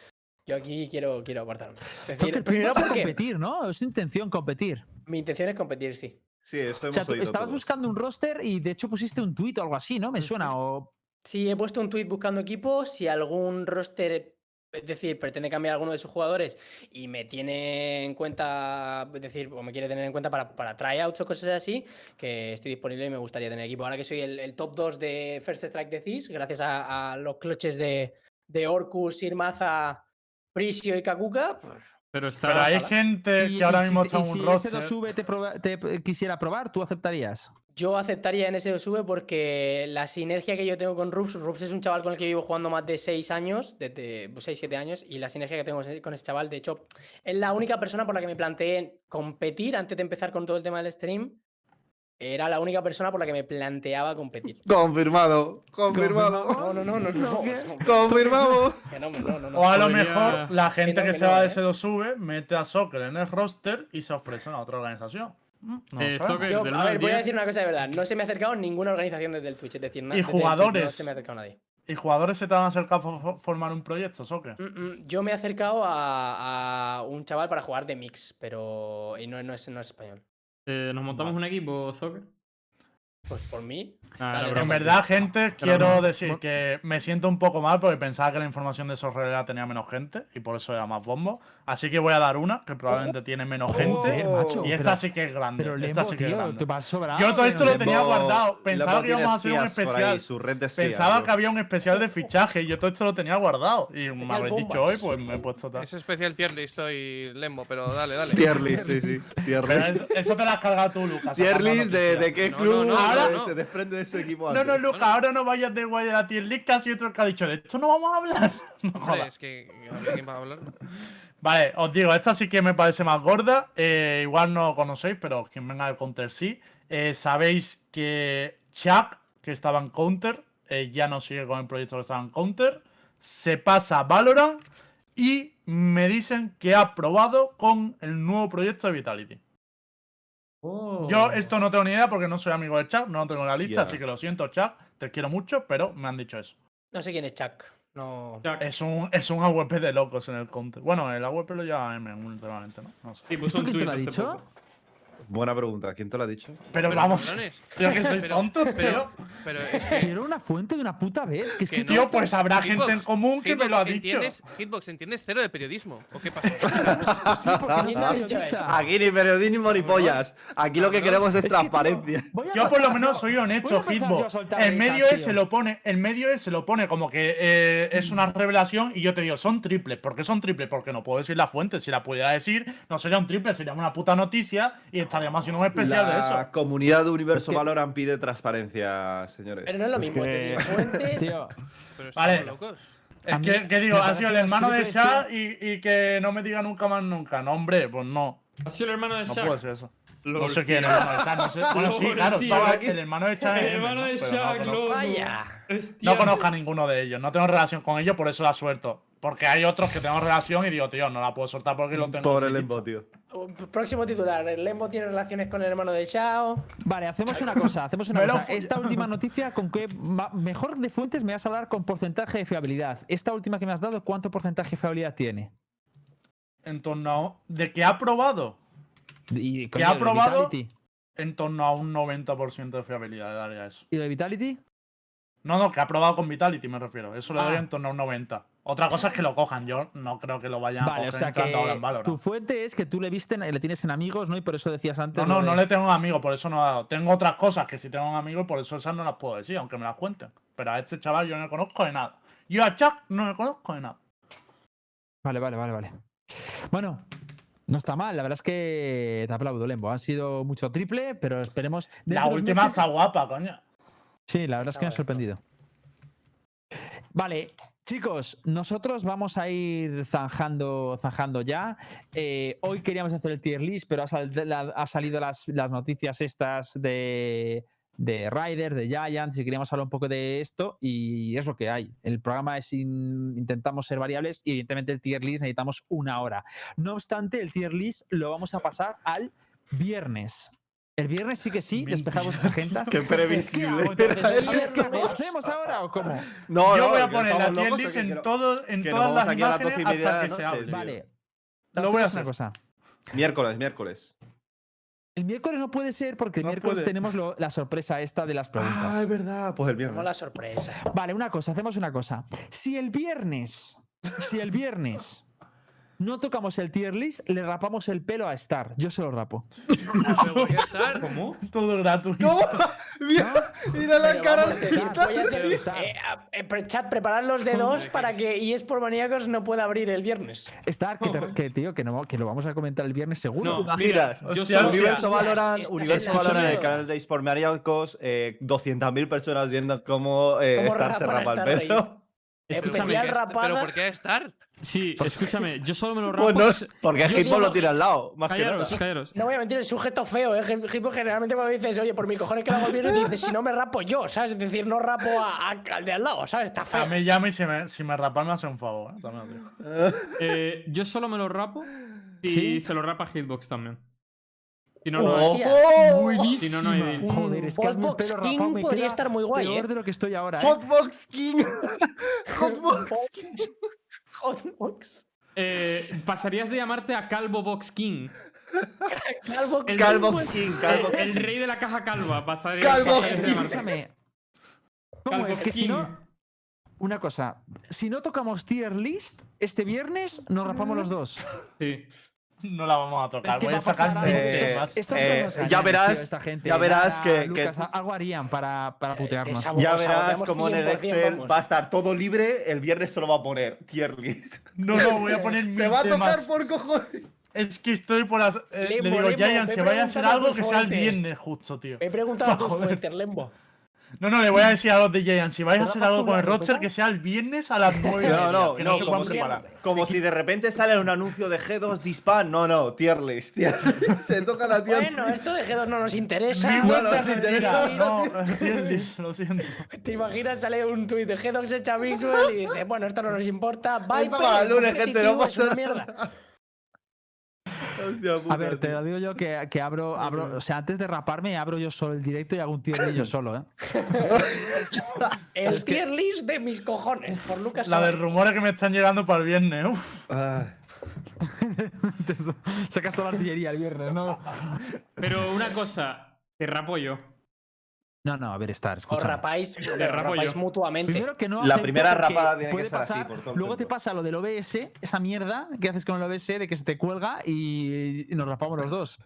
yo aquí quiero, quiero apartarme. Es decir, primero porque competir, ¿no? Es tu intención competir. mi intención es competir, sí. Sí, eso O hemos sea, tú oído estabas buscando un roster y de hecho pusiste un tuit o algo así, ¿no? Me suena. O Sí, he puesto un tweet buscando equipos. Si algún roster, es decir, pretende cambiar alguno de sus jugadores y me tiene en cuenta, es decir, o me quiere tener en cuenta para, para tryouts o cosas así, que estoy disponible y me gustaría tener equipo. Ahora que soy el, el top 2 de First Strike de CIS, gracias a, a los clutches de, de Orcus, Sirmaza, Prisio y Kakuka, pues, Pero está. Pero hay gente y- que ahora mismo si, está y un si roster. S2V te, proba- te p- quisiera probar, ¿tú aceptarías? Yo aceptaría en ese sube porque la sinergia que yo tengo con Rups, Rups es un chaval con el que llevo jugando más de 6 años, desde 6-7 años, y la sinergia que tengo con ese chaval, de hecho, es la única persona por la que me planteé competir antes de empezar con todo el tema del stream. Era la única persona por la que me planteaba competir. Confirmado, confirmado. No, no, no, no, no. Confirmamos. Que no, no, no, no. O a lo mejor la gente no, que que se no, va de ¿eh? S2V mete a Soccer en el roster y se ofrece a otra organización. Mm, No Eh, Yo, a ver, voy a 10, decir una cosa de verdad. No se me ha acercado ninguna organización desde el Twitch. Es decir, na- Y Twitch No jugadores. se me ha acercado nadie. ¿Y jugadores se te van a acercar a fo- formar un proyecto, Soccer? Mm, mm, Yo me he acercado a, a un chaval para jugar de mix, pero. Y no, no, es, no es español. Eh, ¿Nos montamos un equipo, Zocker? Pues por mí. Dale, era En verdad, gente, Pero quiero no. decir que me siento un poco mal porque pensaba que la información de Sorrelera tenía menos gente y por eso era más bombo. Así que voy a dar una que probablemente tiene menos gente. Macho. Y esta pero- sí que es grande. Pero esta Lembo, sí que es grande. tú vas sobrado. Yo todo esto lo te- tenía Lembo- guardado. Pensaba Lembo que íbamos a hacer un especial. ahí, su red de espías, Pensaba bro. que había un especial de fichaje y yo todo esto lo tenía guardado. Y me habéis dicho hoy, pues me he puesto tal. Es especial tier list hoy, Lembo, pero dale, dale. Tier list, sí, sí. Tier list. eso, eso te lo has cargado tú, Lucas. Tier list de, de qué club Ahora- no, no. se desprende de su equipo No, antes. no, Lucas, ahora no vayas de guay de la tier list, casi otro que ha dicho de esto no vamos a hablar. No Hombre, es que no sé quién va a hablar. Vale, os digo, esta sí que me parece más gorda. eh, igual no conocéis, pero quien venga del Counter sí. Eh, Sabéis que Chuck, que estaba en Counter, eh, ya no sigue con el proyecto que estaba en Counter. Se pasa a Valorant y me dicen que ha probado con el nuevo proyecto de Vitality. Oh. Yo esto no tengo ni idea porque no soy amigo de Chuck, no lo tengo en la lista, así que lo siento, Chuck, te quiero mucho, pero me han dicho eso. No sé quién es Chuck. No. Es un, es un AWP de locos en el Counter. Bueno, el AWP lo lleva M últimamente, ¿no? No sé. Sí, ¿Esto quién te lo ha dicho? poco. Buena pregunta. ¿Quién te lo ha dicho? Pero, Pero, vamos, cabrones, tío, que sois pero- tontos, Pero, tío. pero es que. Quiero una fuente de una puta vez. Que es Que que, no. Tío, pues habrá gente en Hitbox, común que me lo ha Hitbox, dicho. ¿entiendes? Hitbox, ¿entiendes cero de periodismo? ¿O qué pasa? Sí, no ¿Quién soy. Aquí ni periodismo ni pollas. Aquí lo que queremos es Es tío, transparencia. Yo por lo menos soy honesto, Hitbox. El medio tío. ese lo pone, el medio ese lo pone como que eh, es una revelación y yo te digo, son triples. ¿Por qué son triples? Porque no puedo decir la fuente. Si la pudiera decir, no sería un triple, sería una puta noticia y estaríamos haciendo un especial de eso. La comunidad de Universo Es que- Valorant pide transparencia, señores. Pero no es lo Es mismo. que- fuentes. Tío, Pero Vale. locos. Es mí que, que digo, ha sido el hermano de Shah y, y que no me diga nunca más nunca. No, hombre, pues no. ¿Ha sido el hermano de No Shaq? puedo decir eso. No Lol, sé quién es el hermano de Shah, no sé. Bueno, sí, claro, el hermano de Shah El es hermano ¿no? de no Shaq, conozco. Vaya. Hostia. No conozco a ninguno de ellos, no tengo relación con ellos, por eso la suelto. Porque hay otros que tengo relación y digo, tío, no la puedo soltar porque lo tengo. Por el dicho. embo, tío. Próximo titular. El Lembo tiene relaciones con el hermano de Shao. Vale, hacemos una cosa, hacemos una cosa. Esta última noticia, con qué mejor de fuentes me vas a hablar con porcentaje de fiabilidad. Esta última que me has dado, ¿cuánto porcentaje de fiabilidad tiene? En torno a. ¿De qué ha probado? Y, ¿Que ha probado? Vitality. En torno a un 90% de fiabilidad, daría eso. ¿Y de Vitality? No, no, que ha probado con Vitality, me refiero. Eso le doy Ah. en torno a un 90. Otra cosa es que lo cojan. Yo no creo que lo vayan a Vale, o coger sea entrando ahora en que Valorant. tu fuente es que tú le viste, le tienes en amigos, ¿no? Y por eso decías antes. No, no, no le tengo un amigo, por eso no ha dado. Tengo otras cosas que si tengo un amigo y por eso esas no las puedo decir, aunque me las cuenten. Pero a este chaval yo no le conozco de nada. Yo a Chuck no le conozco de nada. Vale, vale, vale, vale. Bueno, no está mal. La verdad es que te aplaudo, Lembo. Han sido mucho triple, pero esperemos. La última meses- está guapa, coño. Sí, la verdad es que me ha sorprendido. Vale, chicos, nosotros vamos a ir zanjando, zanjando ya. Eh, hoy queríamos hacer el tier list, pero ha, salido las, noticias estas de, de Riders, de Giants, y queríamos hablar un poco de esto, y es lo que hay. El programa es in- intentamos ser variables, y evidentemente el tier list necesitamos una hora. No obstante, el tier list lo vamos a pasar al viernes. El viernes sí que sí, despejamos las agendas. Qué ¿Qué previsible. ¿Lo hacemos ahora o cómo? No, yo no, voy a poner la tier list en, todo, en todas las a imágenes y media hasta de que se hable. Vale. Lo voy a una hacer. cosa. Miércoles, miércoles. El miércoles no puede ser porque el No miércoles puede. tenemos lo- la sorpresa esta de las preguntas. Ah, es verdad. Pues el Como viernes. la sorpresa. Vale, una cosa, hacemos una cosa. Si el viernes, si el viernes no tocamos el tier list, le rapamos el pelo a Star. Yo se lo rapo. Pero voy a estar. ¿Cómo? Todo gratuito. ¿Cómo? Mira, mira la Pero cara de eh, a- eh, pre- chat, preparad los dedos para que eSport por maníacos no pueda abrir el viernes. Star, que, te- que, tío, que, no, que lo vamos a comentar el viernes seguro. No, mira, yo Hostia. Universo Valorant, Universo Valorant en el canal de eSport Marialcos, eh, 200.000 personas viendo cómo eh, Cómo Star se rapa el Star pelo. Escúchame, Especial ¿Pero rapada. por qué estar? Sí, escúchame, yo solo me lo rapo. Porque Hitbox solo- lo tiene al lado, más que nada. callaros. No voy a mentir, es sujeto feo, ¿eh? Hitbox generalmente cuando dices, oye, por mi cojones que lo hago el viernes, dices, si no me rapo yo, ¿sabes? Es decir, no rapo a- a- al de al lado, ¿sabes? Está A feo. mí llama y si me, si me rapan me hace un favor. ¿eh? También. Eh, yo solo me lo rapo si ¿Sí? se lo rapa Hitbox también. Si no, no, Hostia. si no, no hay. Joder, es que a el Hotbox King rapado me podría estar muy guay, peor ¿eh? de lo que estoy ahora, ¿eh? Hotbox King. Hotbox King. Hotbox. Eh, pasarías de llamarte a Calvo Box King. Calvo El- Calvo King, King, El, Calvo el rey de la caja calva. Pasa Calvo pasa de King. ¿Cómo Calvo es que si no, una cosa, si no tocamos tier list este viernes, nos rapamos los dos. Sí. No la vamos a tocar. Es que Voy a sacar Eh, eh, ya verás- tío, esta gente. ya verás que- Lucas, que- algo harían para, para putearnos. esa- Ya verás como en el 100%, Excel vamos. va a estar todo libre, el viernes solo va a poner tier list. No, no, voy a poner Se va a tocar temas. por cojones. Es que estoy por las. eh, Limbo, le digo, Giant, he vaya a hacer algo que sea el viernes justo, tío. Me he preguntado a tus fuentes, Lembo. No, no, le voy a decir a los de Giant, si vais a ¿Te hacer algo con el roster, que sea el viernes a las 9 No, no, que no, se como si, preparar. como si de repente sale un anuncio de G2 Dispan. No, no, tier list. tier list. Se toca la tier Bueno, esto de G2 no nos interesa. No nos interesa. No, tier list, lo siento. ¿Te imaginas? Sale un tuit de G2 se echa Mixwell y dice, bueno, esto no nos importa. Viper, para el lunes, gente, no pasa nada. Mierda. Hostia puta, A ver, te lo digo yo que, que abro, abro, o sea, antes de raparme, abro yo solo el directo y hago un tier list yo solo, ¿eh? El Es que- tier list de mis cojones, por Lucas La de rumores que me están llegando para el viernes. Uf. Ah. Sacas toda la artillería el viernes, ¿no? Pero una cosa, te rapo yo. No, no, a ver, estar, Os rapáis, rapáis mutuamente. Primero que no La primera rapada tiene que puede ser así, pasar- por todo Luego te pasa lo del OBS, esa mierda que haces con el OBS de que se te cuelga y, y nos rapamos los dos.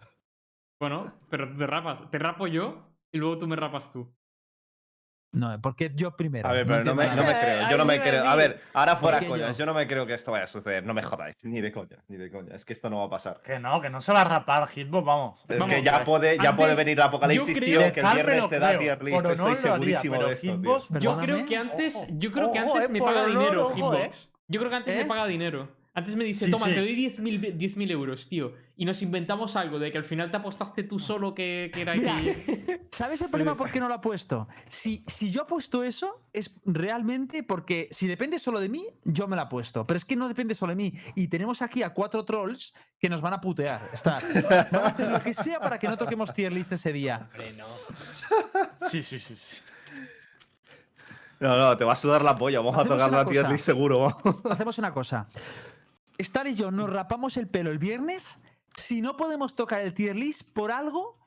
Bueno, pero te rapas. Te rapo yo y luego tú me rapas tú. No, porque yo primero. A ver, pero no me, no me creo, yo no me creo. A ver, ahora fuera coñas, yo- yo no me creo que esto vaya a suceder, no me jodáis, ni de coña, ni de coña. Es que esto no va a pasar. Que no, que no se va a rapar Hitbox, vamos. Es Vamos, que ya puede, ya puede venir el apocalipsis, yo tío, creo- que el viernes se da tier list, pero no estoy haría, segurísimo pero de esto, tío. Yo creo que antes, yo creo que antes eh, me paga dinero, Hitbox. Yo creo que antes ¿Eh? me paga dinero. Antes me dice, Sí, toma, sí. te doy 10.000 10.000 euros, tío. Y nos inventamos algo de que al final te apostaste tú solo que, que era Mira, que... ¿Sabes el problema por qué no lo ha puesto? Si, si yo he puesto eso, es realmente porque si depende solo de mí, yo me lo he puesto. Pero es que no depende solo de mí. Y tenemos aquí a cuatro trolls que nos van a putear. Está. Van a hacer lo que sea para que no toquemos tier list ese día. Hombre, no. Sí, sí, sí. sí. No, no, te va a sudar la polla, vamos a tocar la tier list seguro. vamos. Hacemos una cosa. Star y yo nos rapamos el pelo el viernes. Si no podemos tocar el tier list por algo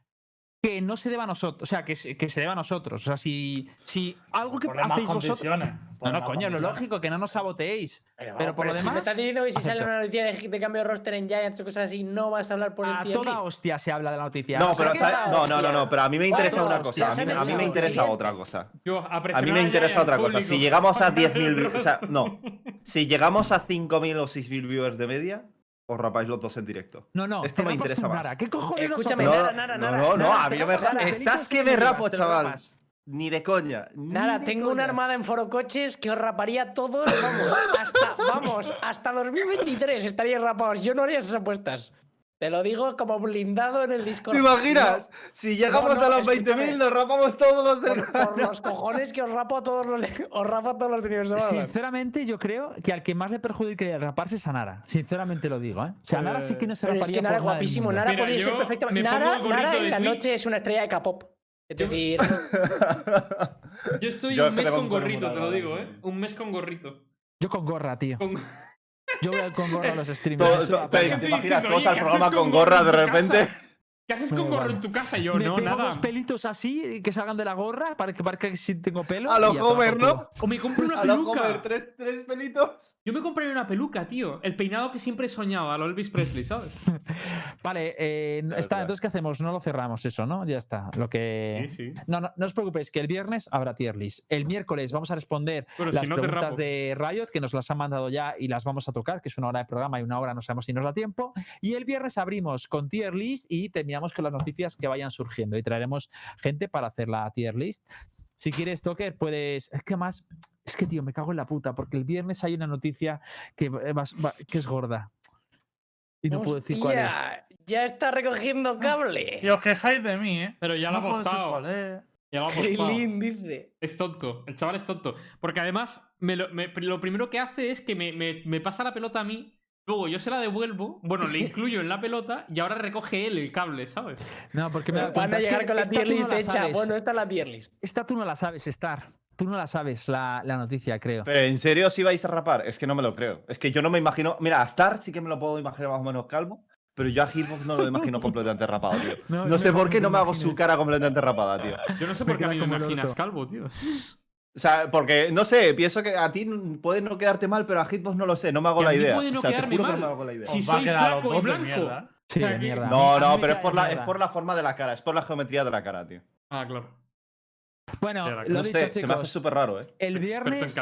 que no se deba a nosotros. O sea, que se, que se deba a nosotros. O sea, si, si algo que Ponle más hacéis vosotros. No, no, coño, lo lógico, que no nos saboteéis. Pero, Pero por lo si me demás, estás diciendo que si sale acepto. una noticia de, de cambio de roster en Giants o cosas así, no vas a hablar por el A toda list. hostia se habla de la noticia. No, pero no, no, no, no, pero a mí me interesa una cosa. A mí, a mí me interesa otra cosa. Yo, a, A mí me interesa otra cosa. Si llegamos a 10.000, o sea, no. Si llegamos a 5.000 o 6.000 viewers de media, os rapáis los dos en directo. No, no, Esto te me interesa más. Nara. ¿Qué cojones Escúchame, nosotros? Nara, Nara, no, Nara. no, no, Nara, a mí no me jodas. Estás que me rapo, chaval. Ni de coña. ni Nada, de tengo una coña. armada en Foro Coches que os raparía todos, vamos, hasta, vamos, hasta 2023 estaríais rapados. Yo no haría esas apuestas. Te lo digo como blindado en el Discord. ¿Te imaginas? Si llegamos no, a los escúchame. 20.000, nos rapamos todos los del por, por los cojones que os rapo a todos los os rapo a todos los de Universo Valorant. Sinceramente, yo creo que al que más le perjudicaría el raparse es a Nara. Sinceramente lo digo, ¿eh? O sea, Nara sí que no se Pero es raparía que Nara es guapísimo. Nara Mira, podría ser perfectamente. Nara, Nara en la Twitch. noche es una estrella de K-pop. Es Yo- decir, Yo estoy Yo un mes con gorrito, te lo digo, eh. ¿eh? Un mes con gorrito. Yo con gorra, tío. Con... Yo voy con gorra a los streamers. Todo- todo- ¿Te. Gente imaginas? "Oye, al ¿qué programa con gorra de repente. ¿Qué haces Me con gorro en tu casa? Y yo, Me no, pego nada. dos pelitos así que salgan de la gorra para que parezca que sí tengo pelo. A y lo ya toma Homer, ¿no? O me compro una A lo peluca. Homer, tres, tres pelitos. Yo me compré una peluca, tío. El peinado que siempre he soñado, a lo Elvis Presley, ¿sabes? Vale, eh, Claro, está, claro. entonces ¿qué hacemos? No lo cerramos eso, ¿no? Ya está. Lo que... Sí, sí. No, no, no os preocupéis, que el viernes habrá tier list. El miércoles vamos a responder Pero las si no preguntas de Riot, que nos las han mandado ya y las vamos a tocar, que es una hora de programa y una hora no sabemos si nos da tiempo. Y el viernes abrimos con tier list y terminamos con las noticias que vayan surgiendo y traeremos gente para hacer la tier list. Si quieres, Toker, puedes. Es que más. Es que, tío, me cago en la puta, porque el viernes hay una noticia que, que es gorda. Y no puedo decir cuál es. Ya está recogiendo cable. Y os quejáis de mí, ¿eh? Pero ya lo No ha puedo decir apostado. Ya lo ha apostado. Dice. Es tonto. El chaval es tonto. Porque además, me lo, me- lo primero que hace es que me, me- me pasa la pelota a mí. Luego yo se la devuelvo. Bueno, le incluyo en la pelota y ahora recoge él el cable, ¿sabes? No, porque me he dado Van cuenta, a es que llegar con la tier no list hecha. sabes. Bueno, esta es la tier list. Esta tú no la sabes, Star. Tú no la sabes, la, la noticia, creo. Pero ¿en serio si vais a rapar? Es que no me lo creo. Es que yo no me imagino. Mira, a Star sí que me lo puedo imaginar más o menos calvo. pero yo a Hitbox no lo imagino completamente rapado, tío. No, No sé por qué no me hago su cara completamente rapada, tío. Yo no sé por qué a queda mí me imaginas calvo, tío. O sea, porque, no sé, pienso que a ti puede no quedarte mal, pero a Hitbox no lo sé, no me hago la idea. puede no o sea, te quedarme juro que no mal. me hago la idea. Si Os va a soy flaco y blanco. mierda. Sí, O sea, de mierda. No, no, pero es por, la, es por la forma de la cara, es por la geometría de la cara, tío. Ah, claro. Bueno, lo No dicho, sé, se me hace chicos. súper raro, ¿eh? El en viernes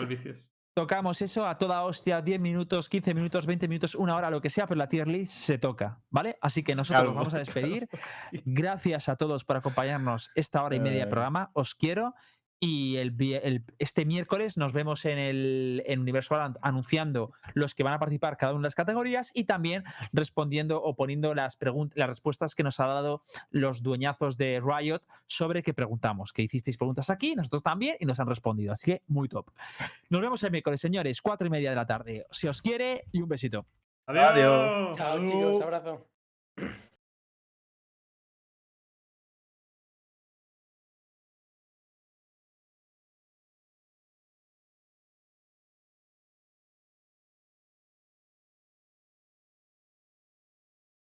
tocamos eso a toda hostia, 10 minutos, 15 minutos, 20 minutos, una hora, lo que sea, pero la tier list se toca, ¿vale? Así que nosotros nos vamos a despedir. Gracias a todos por acompañarnos esta hora y media de Eh. programa. Os quiero. Y el, vi- el- este miércoles nos vemos en el en Universo Valorant anunciando los que van a participar cada una de las categorías y también respondiendo o poniendo las, las respuestas que nos ha dado los dueñazos de Riot sobre qué preguntamos. Que hicisteis preguntas aquí, nosotros también, y nos han respondido. Así que muy top. Nos vemos el miércoles, señores, cuatro y media de la tarde. Si os quiere, y un besito. Adiós. Chao, chicos. Abrazo.